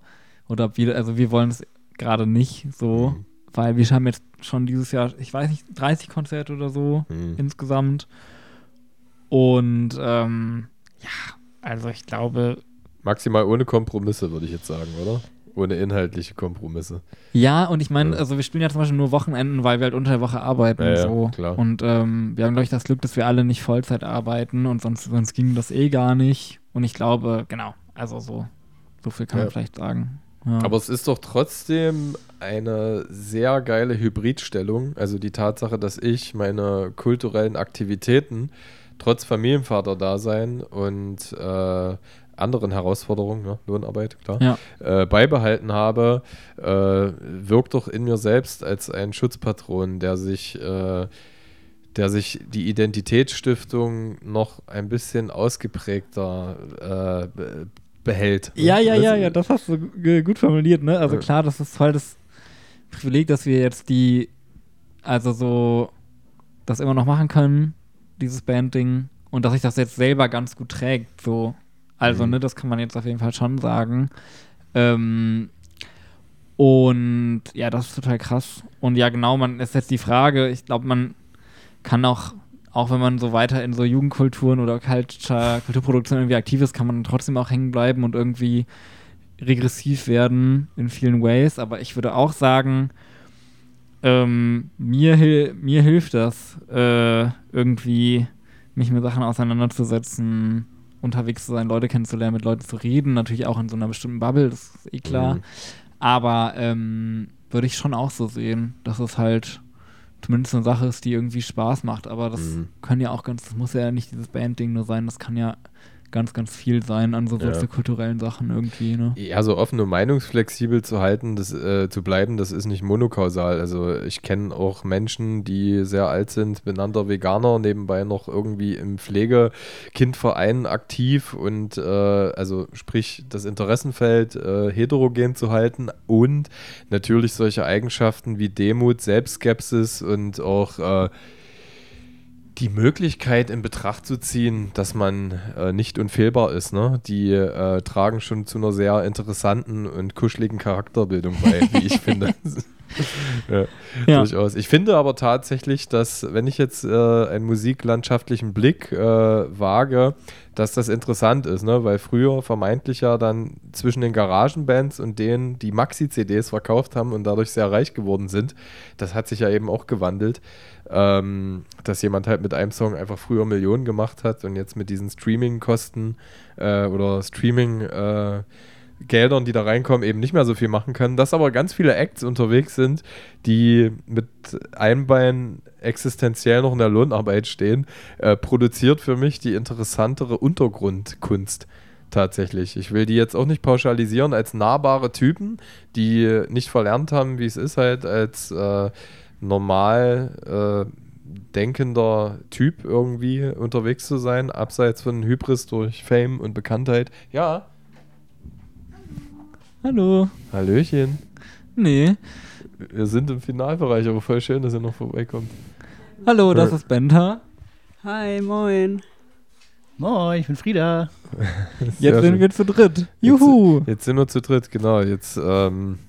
Speaker 2: oder ob wir, also wir wollen es gerade nicht so, mhm. weil wir haben jetzt schon dieses Jahr, ich weiß nicht, 30 Konzerte oder so mhm. insgesamt. Und ähm, ja, also ich glaube.
Speaker 3: Maximal ohne Kompromisse, würde ich jetzt sagen, oder? Ohne inhaltliche Kompromisse.
Speaker 2: Ja, und ich meine, ja. also wir spielen ja zum Beispiel nur Wochenenden, weil wir halt unter der Woche arbeiten. Ja, so. klar. Und ähm, wir haben, glaube ich, das Glück, dass wir alle nicht Vollzeit arbeiten und sonst, sonst ging das eh gar nicht. Und ich glaube, genau, also so, so viel kann man vielleicht sagen.
Speaker 3: Aber es ist doch trotzdem eine sehr geile Hybridstellung. Also die Tatsache, dass ich meine kulturellen Aktivitäten trotz Familienvater-Dasein und äh, anderen Herausforderungen, ne, Lohnarbeit, klar, ja. äh, beibehalten habe, äh, wirkt doch in mir selbst als ein Schutzpatron, der sich, äh, der sich die Identitätsstiftung noch ein bisschen ausgeprägter äh, behält.
Speaker 2: Ja, ja, ja, ja, das hast du gut formuliert, ne? Also klar, das ist voll das Privileg, dass wir jetzt die, also so, das immer noch machen können, dieses Bandding, und dass sich das jetzt selber ganz gut trägt, so also, mhm. ne, das kann man jetzt auf jeden Fall schon sagen. Ähm, und ja, das ist total krass. Und ja, genau, man ist jetzt die Frage, ich glaube, man kann auch, auch wenn man so weiter in so Jugendkulturen oder Culture, Kulturproduktion irgendwie aktiv ist, kann man trotzdem auch hängen bleiben und irgendwie regressiv werden in vielen Ways. Aber ich würde auch sagen, ähm, mir, hil mir hilft das, äh, irgendwie mich mit Sachen auseinanderzusetzen, unterwegs zu sein, Leute kennenzulernen, mit Leuten zu reden, natürlich auch in so einer bestimmten Bubble, das ist eh klar. Mhm. Aber ähm, würde ich schon auch so sehen, dass es halt zumindest eine Sache ist, die irgendwie Spaß macht. Aber das
Speaker 3: Mhm.
Speaker 2: kann ja auch ganz, das muss ja nicht dieses Band-Ding nur sein, das kann ja ganz, ganz viel sein an so
Speaker 3: Ja.
Speaker 2: soziokulturellen Sachen irgendwie, ne?
Speaker 3: Ja, so offen und meinungsflexibel zu halten, das, äh, zu bleiben, das ist nicht monokausal. Also ich kenne auch Menschen, die sehr alt sind, benannter Veganer, nebenbei noch irgendwie im Pflegekindverein aktiv und äh, also sprich das Interessenfeld äh, heterogen zu halten und natürlich solche Eigenschaften wie Demut, Selbstskepsis und auch äh, die Möglichkeit in Betracht zu ziehen, dass man äh, nicht unfehlbar ist, ne? die äh, tragen schon zu einer sehr interessanten und kuscheligen Charakterbildung bei, wie ich finde. ja,
Speaker 2: Ja.
Speaker 3: Durchaus. Ich finde aber tatsächlich, dass, wenn ich jetzt äh, einen musiklandschaftlichen Blick äh, wage, dass das interessant ist, ne? weil früher vermeintlich ja dann zwischen den Garagenbands und denen, die Maxi-CDs verkauft haben und dadurch sehr reich geworden sind, das hat sich ja eben auch gewandelt, ähm, dass jemand halt mit einem Song einfach früher Millionen gemacht hat und jetzt mit diesen Streaming-Kosten äh, oder Streaming- äh, Geldern, die da reinkommen, eben nicht mehr so viel machen kann. Dass aber ganz viele Acts unterwegs sind, die mit einem Bein existenziell noch in der Lohnarbeit stehen, äh, produziert für mich die interessantere Untergrundkunst tatsächlich. Ich will die jetzt auch nicht pauschalisieren als nahbare Typen, die nicht verlernt haben, wie es ist, halt als äh, normal äh, denkender Typ irgendwie unterwegs zu sein, abseits von Hybris durch Fame und Bekanntheit. Ja,
Speaker 2: Hallo.
Speaker 3: Hallöchen.
Speaker 2: Nee.
Speaker 3: Wir sind im Finalbereich, aber voll schön, dass ihr noch vorbeikommt.
Speaker 2: Hallo, das
Speaker 3: Äh.
Speaker 2: ist Benta.
Speaker 4: Hi, moin.
Speaker 5: Moin, ich bin Frieda.
Speaker 2: Jetzt sind
Speaker 3: schön.
Speaker 2: wir zu dritt. Juhu.
Speaker 3: Jetzt sind wir zu dritt, genau. Jetzt, ähm,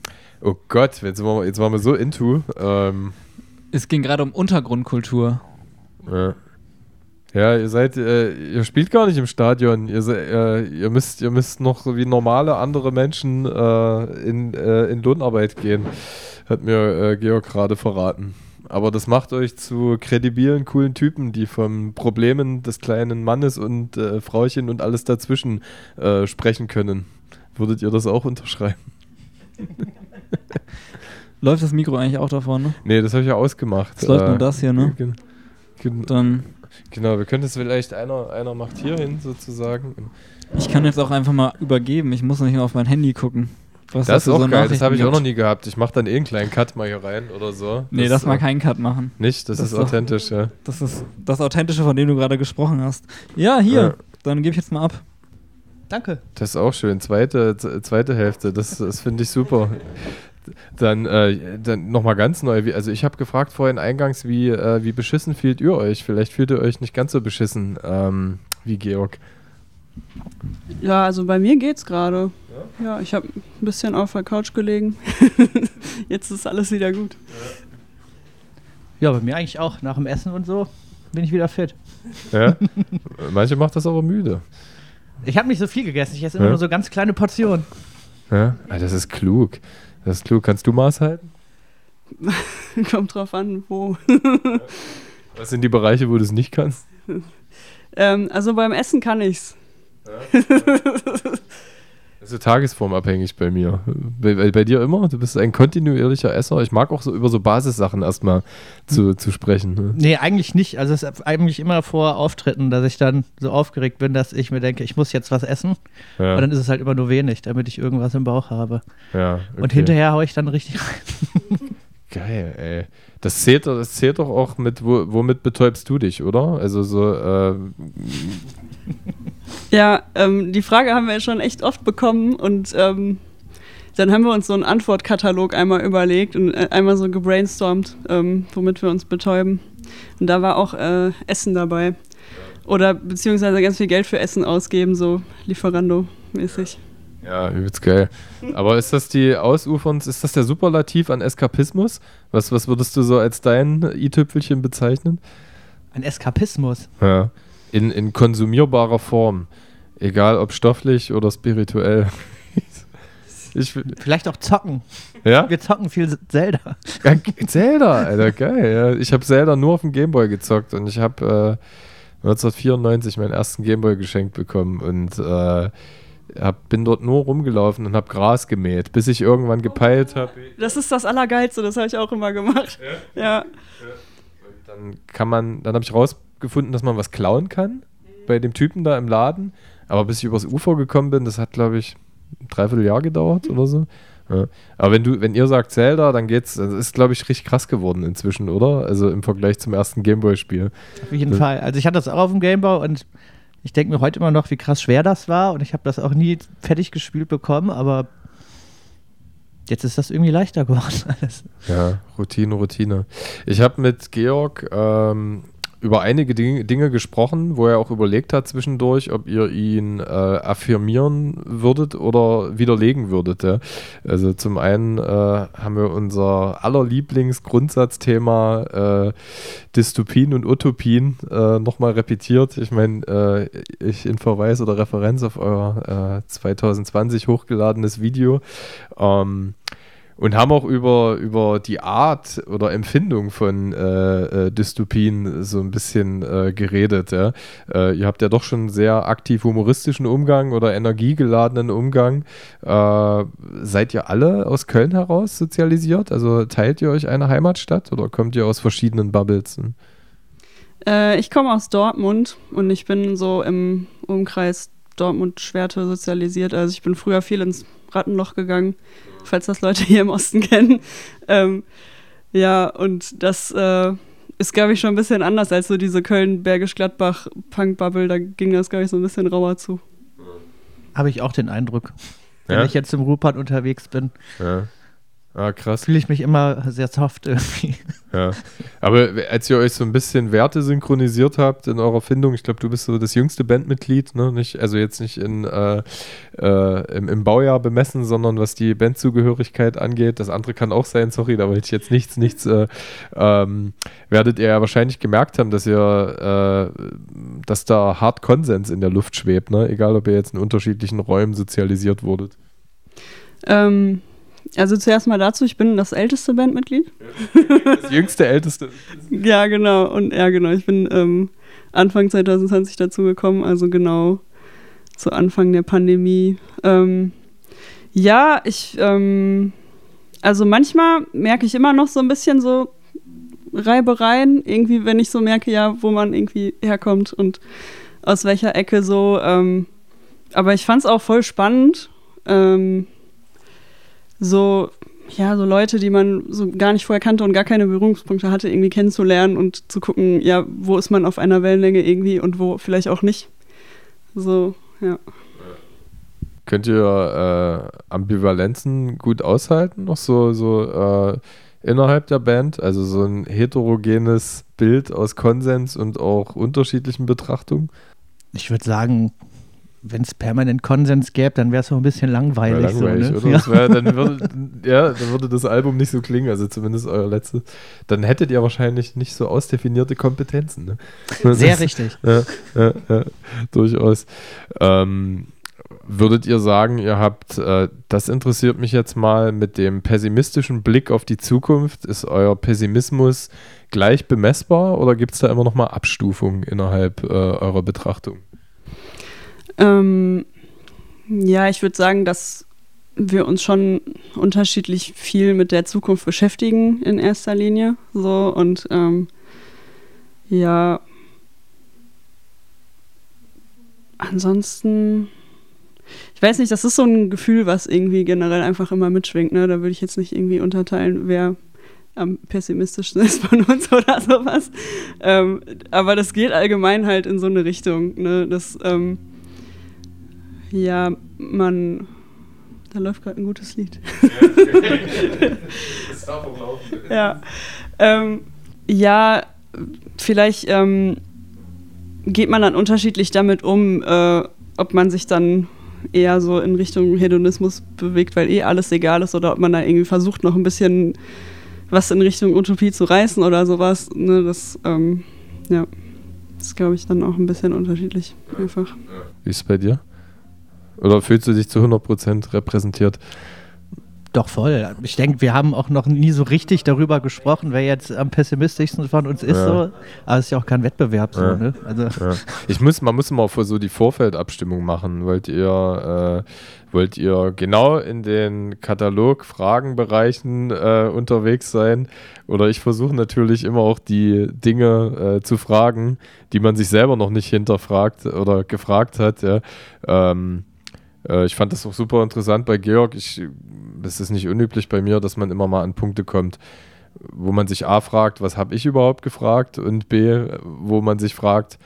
Speaker 3: oh Gott, jetzt, sind wir, jetzt waren wir so into. Ähm,
Speaker 2: Es ging gerade um Untergrundkultur.
Speaker 3: ja. Ja, ihr seid, äh, ihr spielt gar nicht im Stadion. Ihr, äh, ihr, müsst, ihr müsst noch wie normale andere Menschen äh, in, äh, in Lohnarbeit gehen. Hat mir äh, Georg gerade verraten. Aber das macht euch zu kredibilen, coolen Typen, die von Problemen des kleinen Mannes und äh, Frauchen und alles dazwischen sprechen können. Würdet ihr das auch unterschreiben?
Speaker 2: Läuft das Mikro eigentlich auch da vorne?
Speaker 3: Nee, das habe ich ja ausgemacht.
Speaker 2: Es läuft nur das hier, ne?
Speaker 3: gen- gen-
Speaker 2: Dann,
Speaker 3: Genau, wir könnten es vielleicht, einer, einer macht hier hin sozusagen.
Speaker 2: ich kann jetzt auch einfach mal übergeben. Ich muss nicht mehr auf mein Handy gucken. Was
Speaker 3: Das ist auch
Speaker 2: so
Speaker 3: geil, das habe ich auch noch nie gehabt. Ich mache dann eh einen kleinen Cut mal hier rein oder so.
Speaker 2: Nee, das,
Speaker 3: äh,
Speaker 2: mal keinen Cut machen.
Speaker 3: Nicht, das,
Speaker 2: das
Speaker 3: ist
Speaker 2: doch-
Speaker 3: authentisch, ja.
Speaker 2: Das ist das Authentische, von dem du gerade gesprochen hast. Ja, hier.
Speaker 3: Ja.
Speaker 2: Dann gebe ich jetzt mal ab.
Speaker 5: Danke.
Speaker 3: Das ist auch schön. Zweite, zweite Hälfte, das, das finde ich super. Dann, äh, dann nochmal ganz neu. Also ich habe gefragt vorhin eingangs, wie, äh, wie beschissen fühlt ihr euch? Vielleicht fühlt ihr euch nicht ganz so beschissen ähm, wie Georg.
Speaker 4: Ja, also bei mir geht's gerade. Ja, ich habe ein bisschen auf der Couch gelegen. Jetzt ist alles wieder gut.
Speaker 5: Ja, bei mir eigentlich auch. Nach dem Essen und so bin ich wieder fit.
Speaker 3: Ja? Manche macht das aber müde.
Speaker 5: Ich habe nicht so viel gegessen. Ich esse immer
Speaker 3: Ja?
Speaker 5: nur so ganz kleine Portionen.
Speaker 3: Ja? Ah, das ist klug. Das ist klug. Kannst du Maß halten?
Speaker 4: Kommt drauf an, wo.
Speaker 3: Was sind die Bereiche, wo du es nicht kannst?
Speaker 4: ähm, also beim Essen kann ich's.
Speaker 3: Das ist so tagesformabhängig bei mir. Bei, bei, dir immer? Du bist ein kontinuierlicher Esser. Ich mag auch so über so Basissachen erstmal zu, zu sprechen. Ne?
Speaker 5: Nee, eigentlich nicht. Also es ist eigentlich immer vor Auftritten, dass ich dann so aufgeregt bin, dass ich mir denke, ich muss jetzt was essen.
Speaker 3: Ja,
Speaker 5: Und dann ist es halt immer nur wenig, damit ich irgendwas im Bauch habe.
Speaker 3: ja,
Speaker 5: Und
Speaker 3: okay.
Speaker 5: hinterher haue ich dann richtig rein.
Speaker 3: Geil, ey. Das zählt, doch- das zählt doch auch mit, wo, womit betäubst du dich, oder? Also so, äh,
Speaker 4: Ja, ähm, die Frage haben wir ja schon echt oft bekommen und ähm, dann haben wir uns so einen Antwortkatalog einmal überlegt und äh, einmal so gebrainstormt, ähm, womit wir uns betäuben. Und da war auch äh, Essen dabei. Oder beziehungsweise ganz viel Geld für Essen ausgeben, so Lieferando-mäßig.
Speaker 3: ja, übelst geil. Aber ist das die Ausuferns, ist das der Superlativ an Eskapismus? Was, was würdest du so als dein i-Tüpfelchen bezeichnen?
Speaker 5: Ein Eskapismus.
Speaker 3: Ja. In, in konsumierbarer Form. Egal ob stofflich oder spirituell. Ich,
Speaker 5: Vielleicht auch zocken.
Speaker 3: ja?
Speaker 5: Wir zocken viel Zelda.
Speaker 3: ja? Zelda, Alter, geil. Ja. Ich habe Zelda nur auf dem Gameboy gezockt und ich habe äh, 1994 meinen ersten Gameboy geschenkt bekommen und äh, hab, bin dort nur rumgelaufen und habe Gras gemäht, bis ich irgendwann gepeilt habe.
Speaker 4: Das ist das Allergeilste, das habe ich auch immer gemacht. Ja.
Speaker 3: dann kann man, dann habe ich rausgefunden, dass man was klauen kann bei dem Typen da im Laden. Aber bis ich übers Ufer gekommen bin, das hat, glaube ich, ein Dreivierteljahr gedauert oder so. Ja. Aber wenn du, wenn ihr sagt Zelda, dann geht's, das ist, glaube ich, richtig krass geworden inzwischen, oder? Also im Vergleich zum ersten Gameboy-Spiel.
Speaker 5: Auf jeden ja. Fall. Also ich hatte das auch auf dem Gameboy und ich denke mir heute immer noch, wie krass schwer das war und ich habe das auch nie fertig gespielt bekommen, aber jetzt ist das irgendwie leichter geworden alles.
Speaker 3: Ja, Routine, Routine. Ich habe mit Georg ähm, über einige Dinge, gesprochen, wo er auch überlegt hat zwischendurch, ob ihr ihn äh, affirmieren würdet oder widerlegen würdet. Ja? Also zum einen äh, haben wir unser aller Lieblingsgrundsatzthema äh, Dystopien und Utopien äh, nochmal repetiert. Ich meine, äh, ich in Verweis oder Referenz auf euer 2020 äh, hochgeladenes Video. Ähm, und haben auch über, über die Art oder Empfindung von äh, äh, Dystopien so ein bisschen äh, geredet. Ja? Äh, ihr habt ja doch schon sehr aktiv humoristischen Umgang oder energiegeladenen Umgang. Äh, seid ihr alle aus Köln heraus sozialisiert? Also teilt ihr euch eine Heimatstadt oder kommt ihr aus verschiedenen Bubbles?
Speaker 4: Ich komme aus Dortmund und ich bin so im Umkreis Dortmund-Schwerte sozialisiert. Also ich bin früher viel ins Rattenloch gegangen falls das Leute hier im Osten kennen. Ähm, ja, und das äh, ist, glaube ich, schon ein bisschen anders als so diese Köln-Bergisch-Gladbach-Punk-Bubble. Da ging das, glaube ich, so ein bisschen rauer zu.
Speaker 5: Habe ich auch den Eindruck. Wenn ja? ich jetzt im Ruhrpott unterwegs bin.
Speaker 3: Ja. Ah, krass.
Speaker 5: Fühle ich mich immer sehr soft irgendwie.
Speaker 3: Ja. Aber als ihr euch so ein bisschen Werte synchronisiert habt in eurer Findung, ich glaube, du bist so das jüngste Bandmitglied, ne? Nicht, also jetzt nicht in, äh, äh, im, im, Baujahr bemessen, sondern was die Bandzugehörigkeit angeht. Das andere kann auch sein, sorry, da wollte ich jetzt nichts, nichts. Äh, ähm, werdet ihr ja wahrscheinlich gemerkt haben, dass ihr, äh, dass da hart Konsens in der Luft schwebt, ne? Egal, ob ihr jetzt in unterschiedlichen Räumen sozialisiert wurdet.
Speaker 4: Ähm, also zuerst mal dazu, ich bin das älteste Bandmitglied.
Speaker 3: Das jüngste, älteste.
Speaker 4: ja, genau. Und ja, genau. Ich bin ähm, Anfang 2020 dazu gekommen, also genau zu Anfang der Pandemie. Ähm, ja, ich, ähm, also manchmal merke ich immer noch so ein bisschen so Reibereien, irgendwie, wenn ich so merke, ja, wo man irgendwie herkommt und aus welcher Ecke so. Ähm, aber ich fand es auch voll spannend. Ähm, so, ja, so Leute, die man so gar nicht vorher kannte und gar keine Berührungspunkte hatte, irgendwie kennenzulernen und zu gucken, ja, wo ist man auf einer Wellenlänge irgendwie und wo vielleicht auch nicht. So, ja.
Speaker 3: Könnt ihr äh, Ambivalenzen gut aushalten, noch so, so äh, innerhalb der Band? Also so ein heterogenes Bild aus Konsens und auch unterschiedlichen Betrachtungen?
Speaker 5: Ich würde sagen, wenn es permanent Konsens gäbe, dann wäre es auch ein bisschen langweilig. Ja, langweilig
Speaker 3: so, ne? ja. Wär, dann, würde, ja, dann würde das Album nicht so klingen, also zumindest euer letztes. Dann hättet ihr wahrscheinlich nicht so ausdefinierte Kompetenzen. Ne?
Speaker 5: Sehr ist, richtig.
Speaker 3: Ja, ja, ja durchaus. Ähm, würdet ihr sagen, ihr habt, äh, das interessiert mich jetzt mal, mit dem pessimistischen Blick auf die Zukunft, ist euer Pessimismus gleich bemessbar oder gibt es da immer noch mal Abstufungen innerhalb äh, eurer Betrachtung?
Speaker 4: Ähm, ja, ich würde sagen, dass wir uns schon unterschiedlich viel mit der Zukunft beschäftigen in erster Linie. So und ähm, ja, ansonsten, ich weiß nicht, das ist so ein Gefühl, was irgendwie generell einfach immer mitschwingt. Ne? Da würde ich jetzt nicht irgendwie unterteilen, wer am pessimistischsten ist von uns oder sowas. Ähm, aber das geht allgemein halt in so eine Richtung. Ne? Das, ähm, ja, man. Da läuft gerade ein gutes Lied. das darf auch laufen. Ja. Ähm, ja, vielleicht ähm, geht man dann unterschiedlich damit um, äh, ob man sich dann eher so in Richtung Hedonismus bewegt, weil eh alles egal ist, oder ob man da irgendwie versucht, noch ein bisschen was in Richtung Utopie zu reißen oder sowas. Ne, das, ähm, ja, ist, glaube ich, dann auch ein bisschen unterschiedlich einfach.
Speaker 3: Wie ist es bei dir? Oder fühlst du dich zu 100% repräsentiert?
Speaker 5: Doch voll. Ich denke, wir haben auch noch nie so richtig darüber gesprochen, wer jetzt am pessimistischsten von uns ist.
Speaker 3: Ja.
Speaker 5: So. Aber es ist ja auch kein Wettbewerb. So,
Speaker 3: Ja.
Speaker 5: ne? also,
Speaker 3: Ja. Ich muss, man muss mal für so die Vorfeldabstimmung machen. Wollt ihr, äh, wollt ihr genau in den Katalog-Fragenbereichen äh, unterwegs sein? Oder ich versuche natürlich immer auch die Dinge äh, zu fragen, die man sich selber noch nicht hinterfragt oder gefragt hat. Ja. Ähm, äh, ich fand das auch super interessant bei Georg. Ich, das ist nicht unüblich bei mir, dass man immer mal an Punkte kommt, wo man sich A fragt, was habe ich überhaupt gefragt? Und B, wo man sich fragt,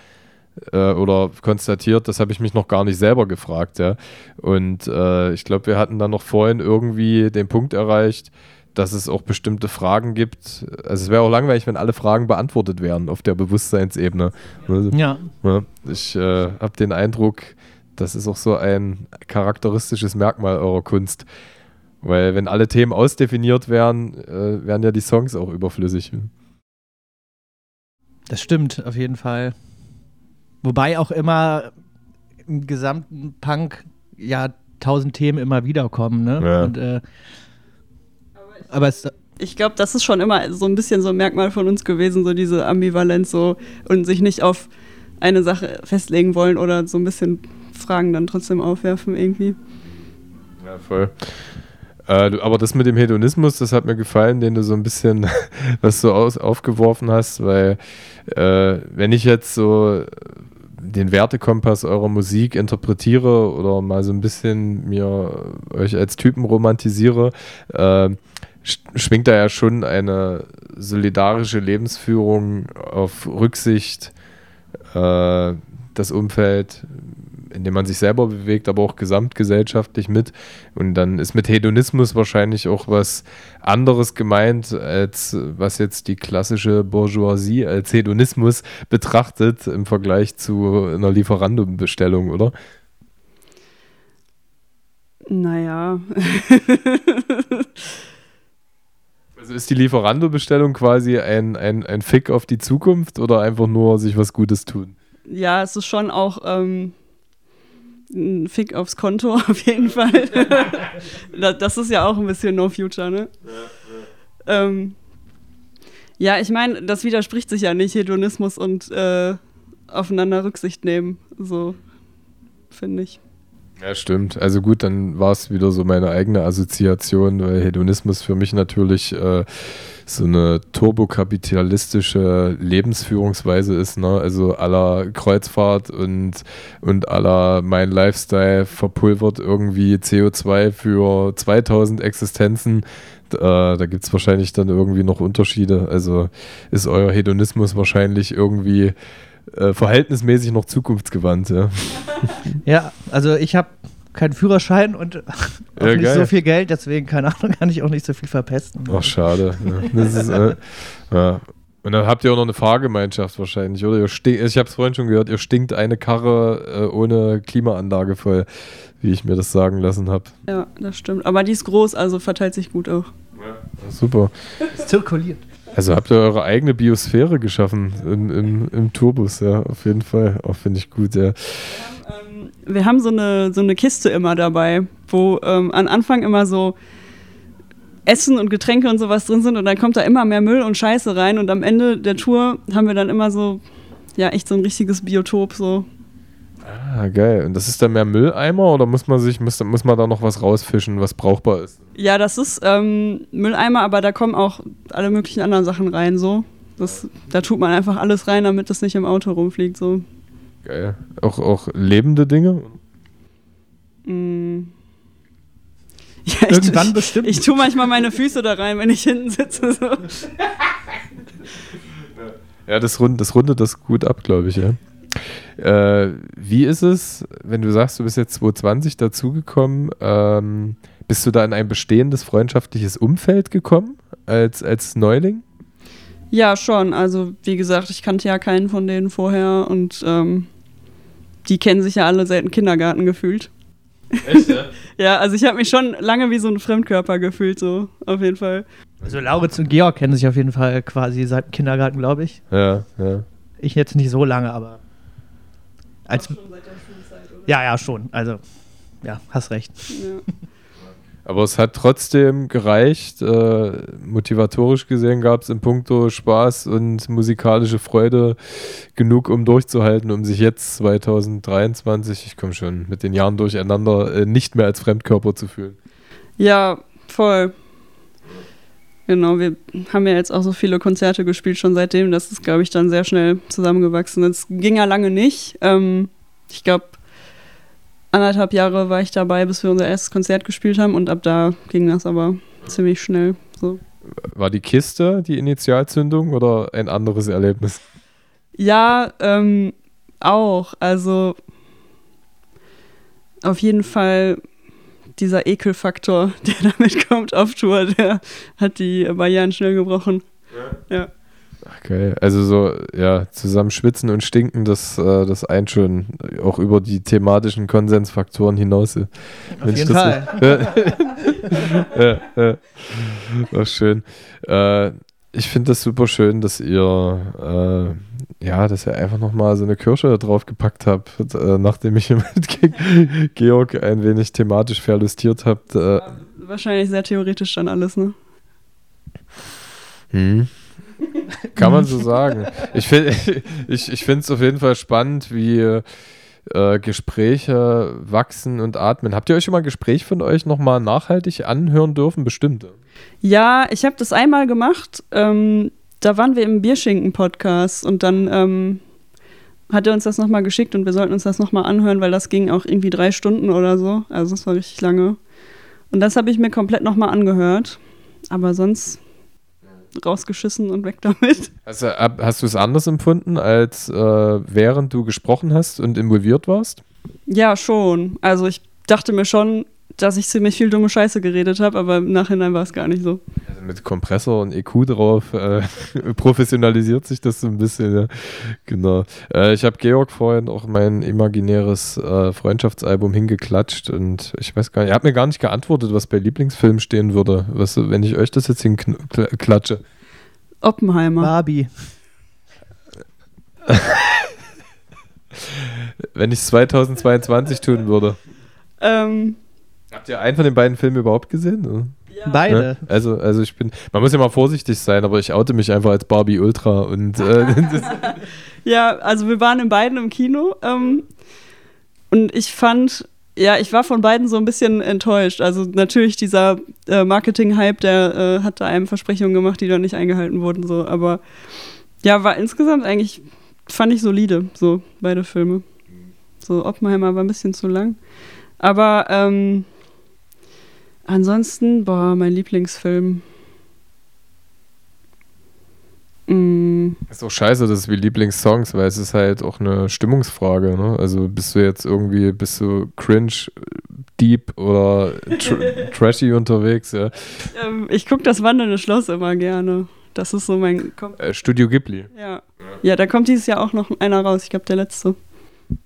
Speaker 3: äh, oder konstatiert, das habe ich mich noch gar nicht selber gefragt, ja. Und äh, ich glaube, wir hatten dann noch vorhin irgendwie den Punkt erreicht, dass es auch bestimmte Fragen gibt. Also es wäre auch langweilig, wenn alle Fragen beantwortet wären auf der Bewusstseinsebene.
Speaker 5: Ja.
Speaker 3: ja, ich äh, habe den Eindruck, das ist auch so ein charakteristisches Merkmal eurer Kunst. Weil wenn alle Themen ausdefiniert wären, äh, wären ja die Songs auch überflüssig.
Speaker 5: Das stimmt, auf jeden Fall. Wobei auch immer im gesamten Punk ja tausend Themen immer wiederkommen, ne?
Speaker 3: Ja.
Speaker 5: Und, äh, aber es,
Speaker 4: Ich glaube, das ist schon immer so ein bisschen so ein Merkmal von uns gewesen, so diese Ambivalenz so und sich nicht auf eine Sache festlegen wollen oder so ein bisschen Fragen dann trotzdem aufwerfen irgendwie.
Speaker 3: Ja, voll. Äh, aber das mit dem Hedonismus, das hat mir gefallen, den du so ein bisschen, was du aus, aufgeworfen hast, weil äh, wenn ich jetzt so den Wertekompass eurer Musik interpretiere oder mal so ein bisschen mir euch als Typen romantisiere, äh, sch- schwingt da ja schon eine solidarische Lebensführung auf Rücksicht, äh, das Umfeld, in dem man sich selber bewegt, aber auch gesamtgesellschaftlich mit. Und dann ist mit Hedonismus wahrscheinlich auch was anderes gemeint, als was jetzt die klassische Bourgeoisie als Hedonismus betrachtet im Vergleich zu einer Lieferandumbestellung, oder?
Speaker 4: Naja.
Speaker 3: Also ist die Lieferando-Bestellung quasi ein, ein, ein Fick auf die Zukunft oder einfach nur sich was Gutes tun?
Speaker 4: ja, es ist schon auch ähm, ein Fick aufs Konto auf jeden Fall. Da- das ist ja auch ein bisschen No Future, ne? Ähm, ja, ich meine, das widerspricht sich ja nicht, Hedonismus und äh, aufeinander Rücksicht nehmen, so finde ich.
Speaker 3: Ja, stimmt. Also gut, dann war es wieder so meine eigene Assoziation, weil Hedonismus für mich natürlich äh, so eine turbokapitalistische Lebensführungsweise ist, ne? Also aller Kreuzfahrt und, und aller mein Lifestyle verpulvert irgendwie CO2 für 2000 Existenzen. Äh, da gibt es wahrscheinlich dann irgendwie noch Unterschiede. Also ist euer Hedonismus wahrscheinlich irgendwie äh, verhältnismäßig noch zukunftsgewandt, ja.
Speaker 5: ja, also ich habe keinen Führerschein und auch
Speaker 3: Ja,
Speaker 5: nicht
Speaker 3: geil.
Speaker 5: so viel Geld, deswegen, keine Ahnung, kann ich auch nicht so viel verpesten.
Speaker 3: Ach, schade. Ja. Das ist, äh, ja. Und dann habt ihr auch noch eine Fahrgemeinschaft wahrscheinlich, oder? Ich habe es vorhin schon gehört, ihr stinkt eine Karre äh, ohne Klimaanlage voll, wie ich mir das sagen lassen habe.
Speaker 4: Ja, das stimmt. Aber die ist groß, also verteilt sich gut auch.
Speaker 3: Super.
Speaker 5: Es zirkuliert.
Speaker 3: Also habt ihr eure eigene Biosphäre geschaffen im, im, im Tourbus, ja, auf jeden Fall. Auch finde ich gut, ja.
Speaker 4: Ähm, wir haben so eine, so eine Kiste immer dabei, wo ähm, am Anfang immer so Essen und Getränke und sowas drin sind und dann kommt da immer mehr Müll und Scheiße rein und am Ende der Tour haben wir dann immer so, ja, echt so ein richtiges Biotop so.
Speaker 3: Ah, geil. Und das ist dann mehr Mülleimer oder muss man sich, muss, muss man da noch was rausfischen, was brauchbar ist?
Speaker 4: Ja, das ist ähm, Mülleimer, aber da kommen auch alle möglichen anderen Sachen rein so. Das, da tut man einfach alles rein, damit das nicht im Auto rumfliegt so.
Speaker 3: Geil. Auch, auch lebende Dinge?
Speaker 4: Mm. Ja, ich,
Speaker 5: Irgendwann
Speaker 4: ich,
Speaker 5: bestimmt.
Speaker 4: Ich tue manchmal meine Füße da rein, wenn ich hinten sitze. So.
Speaker 3: Ja, das, rund, das rundet das gut ab, glaube ich, ja. Äh, wie ist es, wenn du sagst, du bist jetzt 2020 dazugekommen, ähm, bist du da in ein bestehendes freundschaftliches Umfeld gekommen als, als Neuling?
Speaker 4: Ja, schon. Also, wie gesagt, ich kannte ja keinen von denen vorher und ähm, die kennen sich ja alle seit dem Kindergarten gefühlt.
Speaker 3: Echt, ja?
Speaker 4: Ja, also ich habe mich schon lange wie so ein Fremdkörper gefühlt, so auf jeden Fall.
Speaker 5: Also Lauritz und Georg kennen sich auf jeden Fall quasi seit dem Kindergarten, glaube ich.
Speaker 3: Ja, ja.
Speaker 5: Ich jetzt nicht so lange, aber als
Speaker 4: Schon seit der Schulzeit, oder?
Speaker 5: ja, ja, schon. Also ja, hast recht.
Speaker 4: Ja.
Speaker 3: Aber es hat trotzdem gereicht. Äh, motivatorisch gesehen gab es in puncto Spaß und musikalische Freude genug, um durchzuhalten, um sich jetzt 2023, ich komme schon mit den Jahren durcheinander, äh, nicht mehr als Fremdkörper zu fühlen.
Speaker 4: Ja, voll. Genau, wir haben ja jetzt auch so viele Konzerte gespielt schon seitdem, dass es, glaube ich, dann sehr schnell zusammengewachsen ist. Ging ja lange nicht. Ähm, ich glaube, anderthalb Jahre war ich dabei, bis wir unser erstes Konzert gespielt haben und ab da ging das aber ziemlich schnell. So.
Speaker 3: War die Kiste die Initialzündung oder ein anderes Erlebnis?
Speaker 4: Ja, ähm, auch. Also auf jeden Fall dieser Ekelfaktor, der damit kommt auf Tour, der hat die Barrieren schnell gebrochen. Ja. ja.
Speaker 3: Geil. Also so, ja, zusammen schwitzen und stinken, das, äh, das eint schon auch über die thematischen Konsensfaktoren hinaus.
Speaker 5: Auf jeden Fall.
Speaker 3: So, ja, ja. Ach, schön. Äh, ich finde das super schön, dass ihr äh, ja, dass ihr einfach nochmal so eine Kirsche drauf gepackt habt, äh, nachdem ich mit Georg ein wenig thematisch verlustiert habt. Äh.
Speaker 4: Wahrscheinlich sehr theoretisch dann alles, ne?
Speaker 3: Hm. Kann man so sagen. Ich finde ich, ich es auf jeden Fall spannend, wie äh, Gespräche wachsen und atmen. Habt ihr euch schon mal ein Gespräch von euch nochmal nachhaltig anhören dürfen? Bestimmt.
Speaker 4: Ja, ich habe das einmal gemacht. Ähm, da waren wir im Bierschinken-Podcast und dann ähm, hat er uns das nochmal geschickt und wir sollten uns das nochmal anhören, weil das ging auch irgendwie drei Stunden oder so. Also das war richtig lange. Und das habe ich mir komplett nochmal angehört. Aber sonst rausgeschissen und weg damit.
Speaker 3: Also, hast du es anders empfunden, als äh, während du gesprochen hast und involviert warst?
Speaker 4: Ja, schon. Also ich dachte mir schon, dass ich ziemlich viel dumme Scheiße geredet habe, aber im Nachhinein war es gar nicht so.
Speaker 3: Also mit Kompressor und EQ drauf äh, professionalisiert sich das so ein bisschen. Ja. Genau. Äh, ich habe Georg vorhin auch mein imaginäres äh, Freundschaftsalbum hingeklatscht und ich weiß gar nicht, er hat mir gar nicht geantwortet, was bei Lieblingsfilmen stehen würde, was, wenn ich euch das jetzt hinklatsche.
Speaker 4: Oppenheimer.
Speaker 5: Barbie.
Speaker 3: wenn ich es 2022 tun würde.
Speaker 4: Ähm,
Speaker 3: Habt ihr einen von den beiden Filmen überhaupt gesehen?
Speaker 5: Ja. Beide.
Speaker 3: Ja? Also, also ich bin, man muss ja mal vorsichtig sein, aber ich oute mich einfach als Barbie Ultra und äh,
Speaker 4: Ja, also wir waren in beiden im Kino ähm, und ich fand, ja, ich war von beiden so ein bisschen enttäuscht. Also natürlich dieser äh, Marketing-Hype, der äh, hat da einem Versprechungen gemacht, die dann nicht eingehalten wurden, so, aber ja, war insgesamt eigentlich, fand ich solide, so beide Filme. So, Oppenheimer war ein bisschen zu lang. Aber ähm, Ansonsten, boah, mein Lieblingsfilm.
Speaker 3: Mm. Ist auch scheiße, das ist wie Lieblingssongs, weil es ist halt auch eine Stimmungsfrage. Ne? Also bist du jetzt irgendwie, bist du cringe, deep oder tr trashy unterwegs? Ja.
Speaker 4: Ähm, ich gucke das Wandelnde Schloss immer gerne. Das ist so mein.
Speaker 3: Kom äh, Studio Ghibli.
Speaker 4: Ja. ja, da kommt dieses Jahr auch noch einer raus. Ich glaube, der letzte.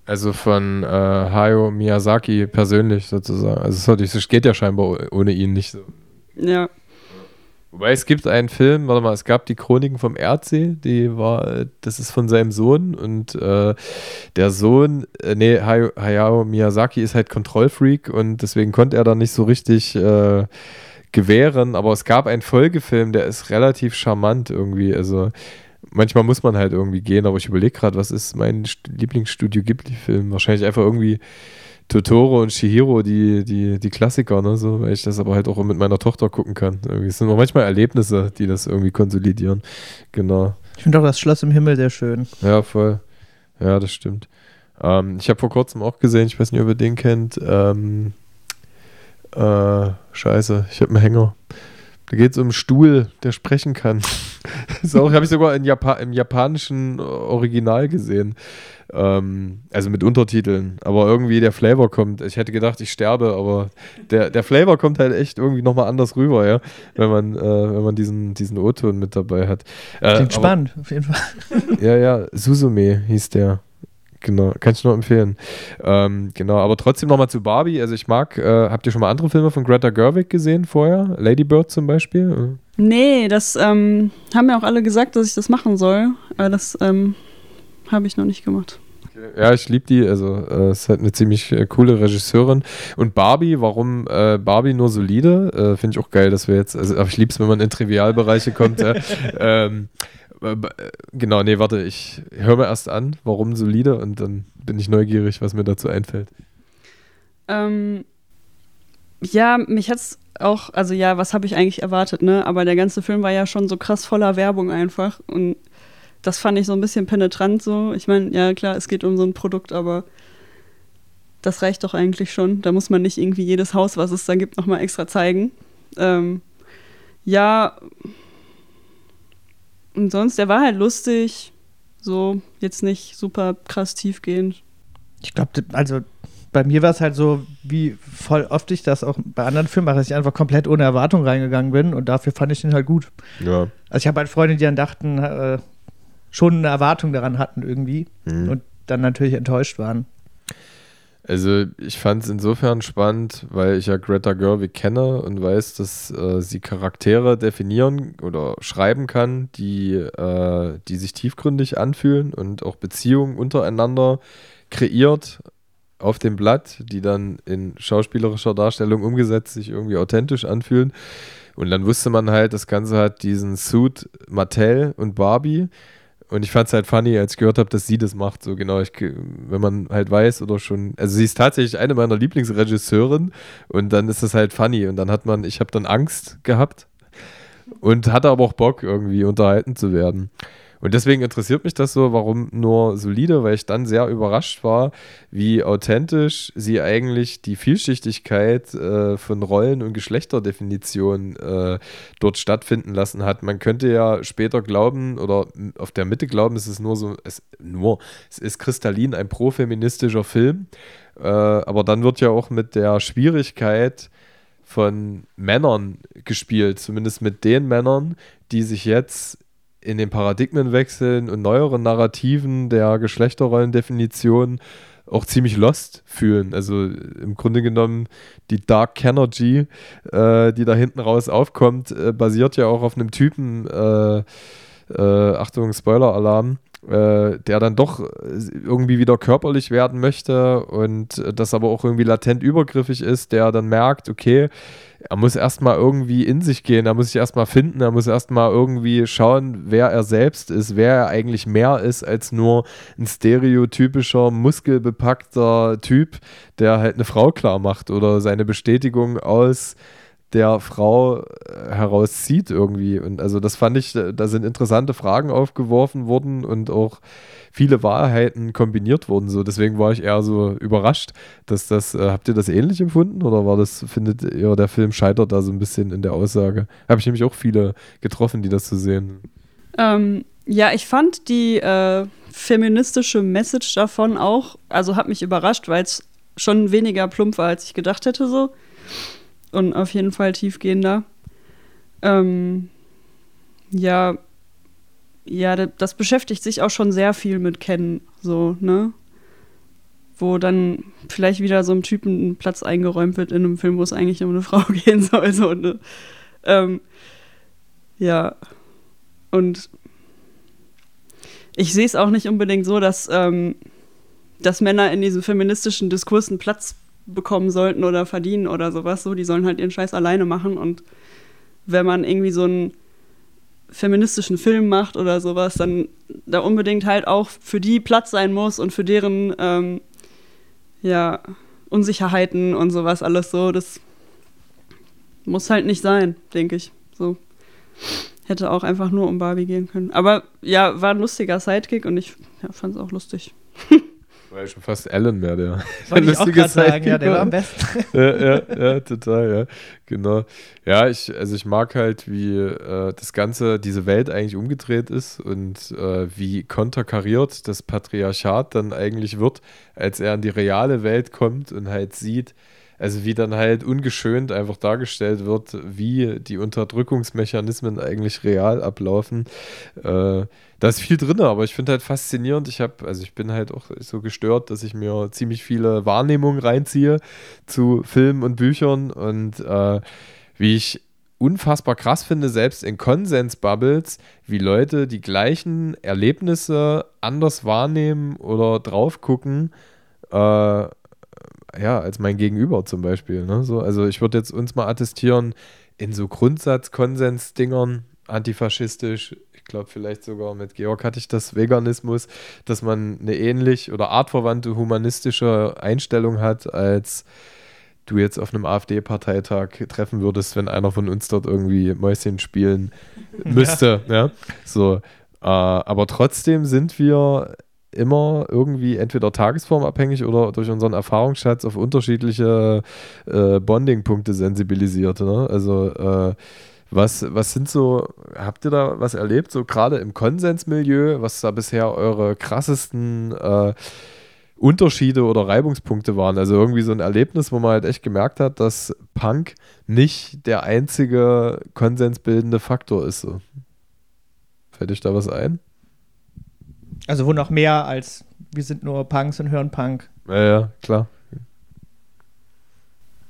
Speaker 3: Also von äh, Hayao Miyazaki persönlich sozusagen. Also es geht ja scheinbar ohne ihn nicht so.
Speaker 4: Ja.
Speaker 3: Wobei es gibt einen Film, warte mal, es gab die Chroniken vom Erdsee, die war, das ist von seinem Sohn und äh, der Sohn, äh, nee, Hayao Miyazaki ist halt Kontrollfreak und deswegen konnte er da nicht so richtig äh, gewähren, aber es gab einen Folgefilm, der ist relativ charmant irgendwie, also manchmal muss man halt irgendwie gehen, aber ich überlege gerade, was ist mein Lieblingsstudio Ghibli-Film? Wahrscheinlich einfach irgendwie Totoro und Shihiro, die, die, die Klassiker, ne, so, weil ich das aber halt auch mit meiner Tochter gucken kann. Irgendwie. Es sind auch manchmal Erlebnisse, die das irgendwie konsolidieren. Genau.
Speaker 5: Ich finde auch das Schloss im Himmel sehr schön.
Speaker 3: Ja, voll. Ja, das stimmt. Ähm, ich habe vor kurzem auch gesehen, ich weiß nicht, ob ihr den kennt. Ähm, äh, scheiße, ich habe einen Hänger. Da geht es um einen Stuhl, der sprechen kann. das habe ich sogar Japa im japanischen Original gesehen. Ähm, also mit Untertiteln. Aber irgendwie der Flavor kommt. Ich hätte gedacht, ich sterbe, aber der, der Flavor kommt halt echt irgendwie nochmal anders rüber, ja. Wenn man, äh, wenn man diesen, diesen O-Ton mit dabei hat.
Speaker 5: Äh, Klingt spannend, auf jeden Fall.
Speaker 3: ja, ja, Suzume hieß der. Genau, kann ich nur empfehlen. Ähm, genau, aber trotzdem nochmal zu Barbie. Also ich mag, äh, habt ihr schon mal andere Filme von Greta Gerwig gesehen vorher? Lady Bird zum Beispiel?
Speaker 4: Nee, das ähm, haben ja auch alle gesagt, dass ich das machen soll. Aber das ähm, habe ich noch nicht gemacht.
Speaker 3: Ja, ich liebe die. Also, äh, ist halt eine ziemlich äh, coole Regisseurin. Und Barbie, warum äh, Barbie nur solide? Äh, Finde ich auch geil, dass wir jetzt, also, aber ich liebe es, wenn man in Trivialbereiche kommt. ähm, äh, äh, genau, nee, warte, ich höre mir erst an, warum solide und dann bin ich neugierig, was mir dazu einfällt.
Speaker 4: Ähm, ja, mich hat's auch, also ja, was habe ich eigentlich erwartet, ne? Aber der ganze Film war ja schon so krass voller Werbung einfach und das fand ich so ein bisschen penetrant so. Ich meine, ja klar, es geht um so ein Produkt, aber das reicht doch eigentlich schon. Da muss man nicht irgendwie jedes Haus, was es da gibt, nochmal extra zeigen. Ähm, ja, und sonst, der war halt lustig, so jetzt nicht super krass tiefgehend.
Speaker 5: Ich glaube, also bei mir war es halt so, wie voll oft ich das auch bei anderen Filmen mache, dass ich einfach komplett ohne Erwartung reingegangen bin und dafür fand ich den halt gut.
Speaker 3: Ja.
Speaker 5: Also ich habe halt Freunde, die dann dachten, äh, schon eine Erwartung daran hatten irgendwie
Speaker 3: Mhm.
Speaker 5: und dann natürlich enttäuscht waren.
Speaker 3: Also ich fand es insofern spannend, weil ich ja Greta Gerwig kenne und weiß, dass äh, sie Charaktere definieren oder schreiben kann, die, äh, die sich tiefgründig anfühlen und auch Beziehungen untereinander kreiert auf dem Blatt, die dann in schauspielerischer Darstellung umgesetzt sich irgendwie authentisch anfühlen. Und dann wusste man halt, das Ganze hat diesen Suit Mattel und Barbie. Und ich fand es halt funny, als ich gehört habe, dass sie das macht. So genau, ich, wenn man halt weiß oder schon. Also sie ist tatsächlich eine meiner Lieblingsregisseuren und dann ist das halt funny. Und dann hat man, ich habe dann Angst gehabt und hatte aber auch Bock, irgendwie unterhalten zu werden. Und deswegen interessiert mich das so, warum nur solide, weil ich dann sehr überrascht war, wie authentisch sie eigentlich die Vielschichtigkeit äh, von Rollen- und Geschlechterdefinitionen äh, dort stattfinden lassen hat. Man könnte ja später glauben oder auf der Mitte glauben, es ist nur so, es, nur, es ist kristallin ein profeministischer Film, äh, aber dann wird ja auch mit der Schwierigkeit von Männern gespielt, zumindest mit den Männern, die sich jetzt in den Paradigmenwechseln und neueren Narrativen der Geschlechterrollendefinition auch ziemlich lost fühlen. Also im Grunde genommen die Dark Energy, äh, die da hinten raus aufkommt, äh, basiert ja auch auf einem Typen, äh, äh, Achtung, Spoiler-Alarm, äh, der dann doch irgendwie wieder körperlich werden möchte und äh, das aber auch irgendwie latent übergriffig ist, der dann merkt, okay, er muss erstmal irgendwie in sich gehen, er muss sich erstmal finden, er muss erstmal irgendwie schauen, wer er selbst ist, wer er eigentlich mehr ist als nur ein stereotypischer, muskelbepackter Typ, der halt eine Frau klar macht oder seine Bestätigung aus der Frau äh, herauszieht irgendwie. Und also das fand ich, da sind interessante Fragen aufgeworfen worden und auch viele Wahrheiten kombiniert wurden. So, deswegen war ich eher so überrascht, dass das, äh, habt ihr das ähnlich empfunden oder war das, findet ihr, der Film scheitert da so ein bisschen in der Aussage? Habe ich nämlich auch viele getroffen, die das so sehen.
Speaker 4: Ähm, ja, ich fand die äh, feministische Message davon auch, also hat mich überrascht, weil es schon weniger plump war, als ich gedacht hätte so. Und auf jeden Fall tiefgehender. Ähm, ja, ja, da- das beschäftigt sich auch schon sehr viel mit Kennen, so, ne? Wo dann vielleicht wieder so einem Typen ein Platz eingeräumt wird in einem Film, wo es eigentlich um eine Frau gehen soll, so, ne? Ähm, ja. Und ich sehe es auch nicht unbedingt so, dass, ähm, dass Männer in diesem feministischen Diskurs einen Platz bekommen sollten oder verdienen oder sowas. So, die sollen halt ihren Scheiß alleine machen. Und wenn man irgendwie so einen feministischen Film macht oder sowas, dann da unbedingt halt auch für die Platz sein muss und für deren ähm, ja, Unsicherheiten und sowas alles so. Das muss halt nicht sein, denke ich. So. Hätte auch einfach nur um Barbie gehen können. Aber ja, war ein lustiger Sidekick und ich ja, fand es auch lustig.
Speaker 3: War ja schon fast Alan mehr, der.
Speaker 5: Wollte ich auch gerade sagen, ja, der war
Speaker 3: war.
Speaker 5: am besten.
Speaker 3: ja, ja, ja, total, ja. Genau. Ja, ich, also ich mag halt, wie äh, das Ganze, diese Welt eigentlich umgedreht ist und äh, wie konterkariert das Patriarchat dann eigentlich wird, als er in die reale Welt kommt und halt sieht, also wie dann halt ungeschönt einfach dargestellt wird, wie die Unterdrückungsmechanismen eigentlich real ablaufen. Äh, da ist viel drin, aber ich finde halt faszinierend. Ich habe, also ich bin halt auch so gestört, dass ich mir ziemlich viele Wahrnehmungen reinziehe zu Filmen und Büchern und äh, wie ich unfassbar krass finde, selbst in Konsens-Bubbles, wie Leute die gleichen Erlebnisse anders wahrnehmen oder drauf gucken, äh, ja, als mein Gegenüber zum Beispiel. Ne? So, also ich würde jetzt uns mal attestieren, in so Grundsatz-Konsens-Dingern, antifaschistisch, ich glaube vielleicht sogar mit Georg hatte ich das Veganismus, dass man eine ähnlich oder artverwandte humanistische Einstellung hat als du jetzt auf einem AfD-Parteitag treffen würdest, wenn einer von uns dort irgendwie Mäuschen spielen müsste. Ja. ja? So, äh, aber trotzdem sind wir immer irgendwie entweder tagesformabhängig oder durch unseren Erfahrungsschatz auf unterschiedliche äh, Bonding-Punkte sensibilisiert. Ne? Also äh, was, was sind so, habt ihr da was erlebt, so gerade im Konsensmilieu, was da bisher eure krassesten äh, Unterschiede oder Reibungspunkte waren. Also irgendwie so ein Erlebnis, wo man halt echt gemerkt hat, dass Punk nicht der einzige konsensbildende Faktor ist. So. Fällt euch da was ein?
Speaker 5: Also wo noch mehr als wir sind nur Punks und hören Punk.
Speaker 3: Ja, ja, klar.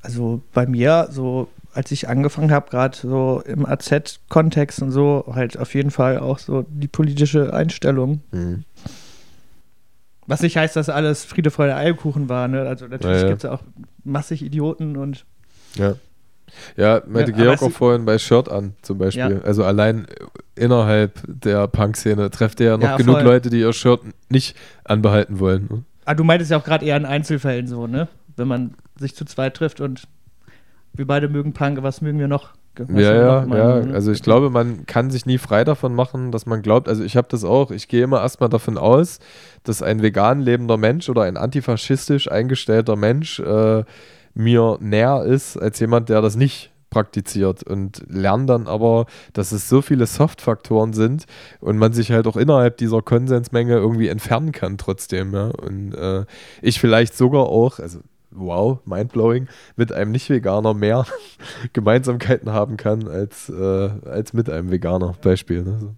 Speaker 5: Also bei mir, so als ich angefangen habe, gerade so im AZ-Kontext und so, halt auf jeden Fall auch so die politische Einstellung. Mhm. Was nicht heißt, dass alles Friede, Freude, Eierkuchen war. Ne? Also natürlich ja, ja. gibt es auch massig Idioten und.
Speaker 3: Ja. Ja, meinte ja, Georg auch vorhin bei Shirt an zum Beispiel. Ja. Also allein innerhalb der Punk-Szene trefft ihr ja noch ja, genug voll. Leute, die ihr Shirt nicht anbehalten wollen. Ne?
Speaker 5: Ah, du meintest ja auch gerade eher in Einzelfällen so, ne? Wenn man sich zu zweit trifft und wir beide mögen Punk, was mögen wir noch?
Speaker 3: ja, ja, ja. Ne? Also ich glaube, man kann sich nie frei davon machen, dass man glaubt, also ich habe das auch, ich gehe immer erstmal davon aus, dass ein vegan lebender Mensch oder ein antifaschistisch eingestellter Mensch äh, mir näher ist als jemand, der das nicht praktiziert und lerne dann aber, dass es so viele Soft-Faktoren sind und man sich halt auch innerhalb dieser Konsensmenge irgendwie entfernen kann trotzdem. Ja? Und äh, ich vielleicht sogar auch, also wow, mindblowing, mit einem Nicht-Veganer mehr Gemeinsamkeiten haben kann als, äh, als mit einem Veganer. Beispiel. Ne? So.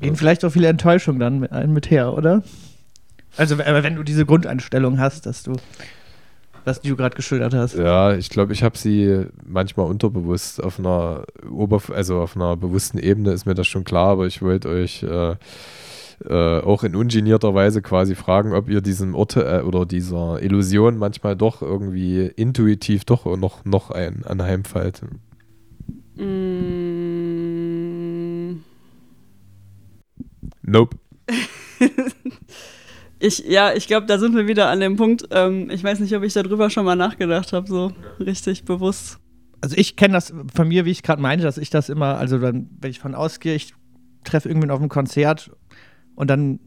Speaker 5: Gehen vielleicht auch viele Enttäuschungen dann mit, mit her, oder? Also, wenn du diese Grundeinstellung hast, dass du, was du gerade geschildert hast.
Speaker 3: Ja, ich glaube, ich habe sie manchmal unterbewusst auf einer Oberf also auf einer bewussten Ebene ist mir das schon klar, aber ich wollte euch äh, äh, auch in ungenierter Weise quasi fragen, ob ihr diesem Ort äh, oder dieser Illusion manchmal doch irgendwie intuitiv doch noch, noch ein anheimfällt. Mm. Nope.
Speaker 4: ich, ja, ich glaube, da sind wir wieder an dem Punkt. Ähm, ich weiß nicht, ob ich darüber schon mal nachgedacht habe, so richtig bewusst.
Speaker 5: Also ich kenne das von mir, wie ich gerade meinte, dass ich das immer, also dann, wenn ich von ausgehe, ich treffe irgendwen auf einem Konzert und dann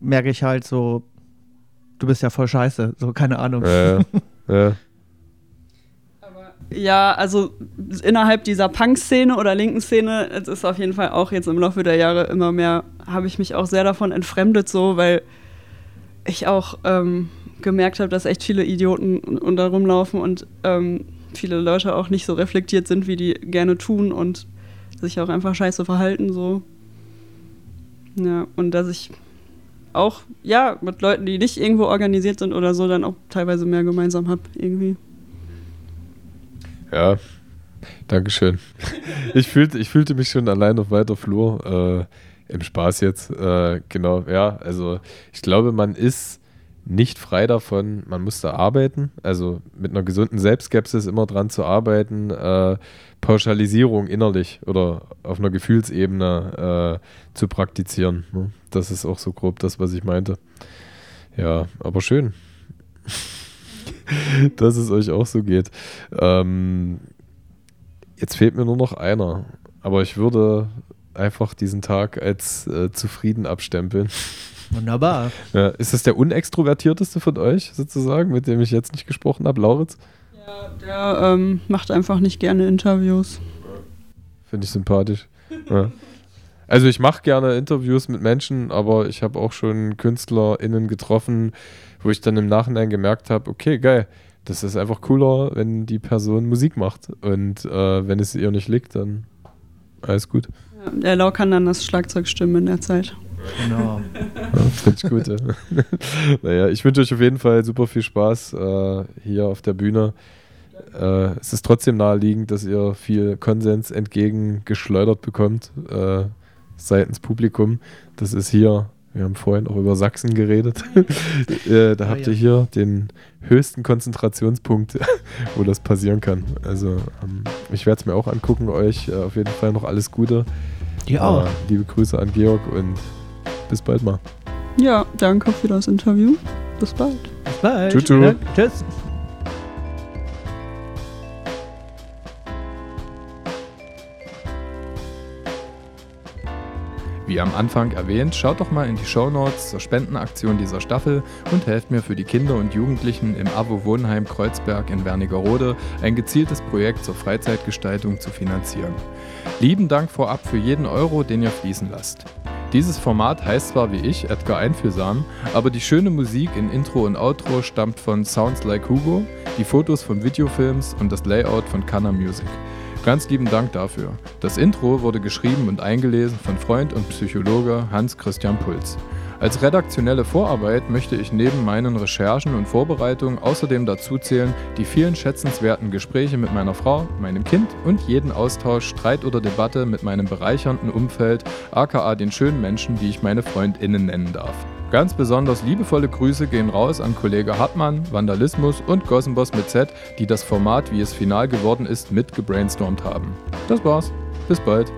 Speaker 5: merke ich halt so, du bist ja voll scheiße. So, keine Ahnung.
Speaker 3: Ja, ja.
Speaker 4: Ja, also innerhalb dieser Punk-Szene oder linken Szene, es ist auf jeden Fall auch jetzt im Laufe der Jahre immer mehr, habe ich mich auch sehr davon entfremdet, so, weil ich auch ähm, gemerkt habe, dass echt viele Idioten da rumlaufen und ähm, viele Leute auch nicht so reflektiert sind, wie die gerne tun und sich auch einfach scheiße verhalten, so. Ja, und dass ich auch, ja, mit Leuten, die nicht irgendwo organisiert sind oder so, dann auch teilweise mehr gemeinsam habe, irgendwie.
Speaker 3: Ja, Dankeschön. Ich fühlte, ich fühlte mich schon allein auf weiter Flur. Äh, Im Spaß jetzt. Äh, genau, ja. Also ich glaube, man ist nicht frei davon, man muss da arbeiten, also mit einer gesunden Selbstskepsis immer dran zu arbeiten, äh, Pauschalisierung innerlich oder auf einer Gefühlsebene äh, zu praktizieren. Ne? Das ist auch so grob das, was ich meinte. Ja, aber schön, dass es euch auch so geht. Ähm, jetzt fehlt mir nur noch einer, aber ich würde einfach diesen Tag als äh, zufrieden abstempeln.
Speaker 5: Wunderbar.
Speaker 3: Ja, ist das der unextrovertierteste von euch sozusagen, mit dem ich jetzt nicht gesprochen habe, Lauritz?
Speaker 4: Ja, der ähm, macht einfach nicht gerne Interviews.
Speaker 3: Finde ich sympathisch. Ja. Also ich mache gerne Interviews mit Menschen, aber ich habe auch schon KünstlerInnen getroffen, wo ich dann im Nachhinein gemerkt habe, okay, geil, das ist einfach cooler, wenn die Person Musik macht. Und äh, wenn es ihr nicht liegt, dann alles gut.
Speaker 4: Der Lau kann dann das Schlagzeug stimmen in der Zeit.
Speaker 5: Genau.
Speaker 3: Ja, Finde ich gut. Ja. naja, ich wünsche euch auf jeden Fall super viel Spaß äh, hier auf der Bühne.
Speaker 1: äh, es ist trotzdem naheliegend, dass ihr viel Konsens entgegengeschleudert bekommt äh, seitens Publikum. Das ist hier, wir haben vorhin auch über Sachsen geredet. äh, da
Speaker 5: Ah,
Speaker 1: habt
Speaker 5: ja.
Speaker 1: ihr hier den höchsten Konzentrationspunkt, wo das passieren kann. Also ähm, ich werde es mir auch angucken, euch äh, auf jeden Fall noch alles Gute.
Speaker 5: Ja.
Speaker 1: Äh, liebe Grüße an Georg und bis bald mal.
Speaker 4: Ja, danke für das Interview. Bis bald.
Speaker 5: Bis bald.
Speaker 1: Tschüss, tschüss.
Speaker 5: Tschüss.
Speaker 1: Wie am Anfang erwähnt, schaut doch mal in die Shownotes zur Spendenaktion dieser Staffel und helft mir für die Kinder und Jugendlichen im AWO Wohnheim Kreuzberg in Wernigerode ein gezieltes Projekt zur Freizeitgestaltung zu finanzieren. Lieben Dank vorab für jeden Euro, den ihr fließen lasst. Dieses Format heißt zwar wie ich Edgar Einfühlsam, aber die schöne Musik in Intro und Outro stammt von Sounds Like Hugo, die Fotos von Videofilms und das Layout von Canna Music. Ganz lieben Dank dafür. Das Intro wurde geschrieben und eingelesen von Freund und Psychologe Hans Christian Puls. Als redaktionelle Vorarbeit möchte ich neben meinen Recherchen und Vorbereitungen außerdem dazu zählen, die vielen schätzenswerten Gespräche mit meiner Frau, meinem Kind und jeden Austausch, Streit oder Debatte mit meinem bereichernden Umfeld, aka den schönen Menschen, die ich meine FreundInnen nennen darf. Ganz besonders liebevolle Grüße gehen raus an Kollege Hartmann, Vandalismus und Gossenboss mit Z, die das Format, wie es final geworden ist, mit gebrainstormt haben. Das war's. Bis bald.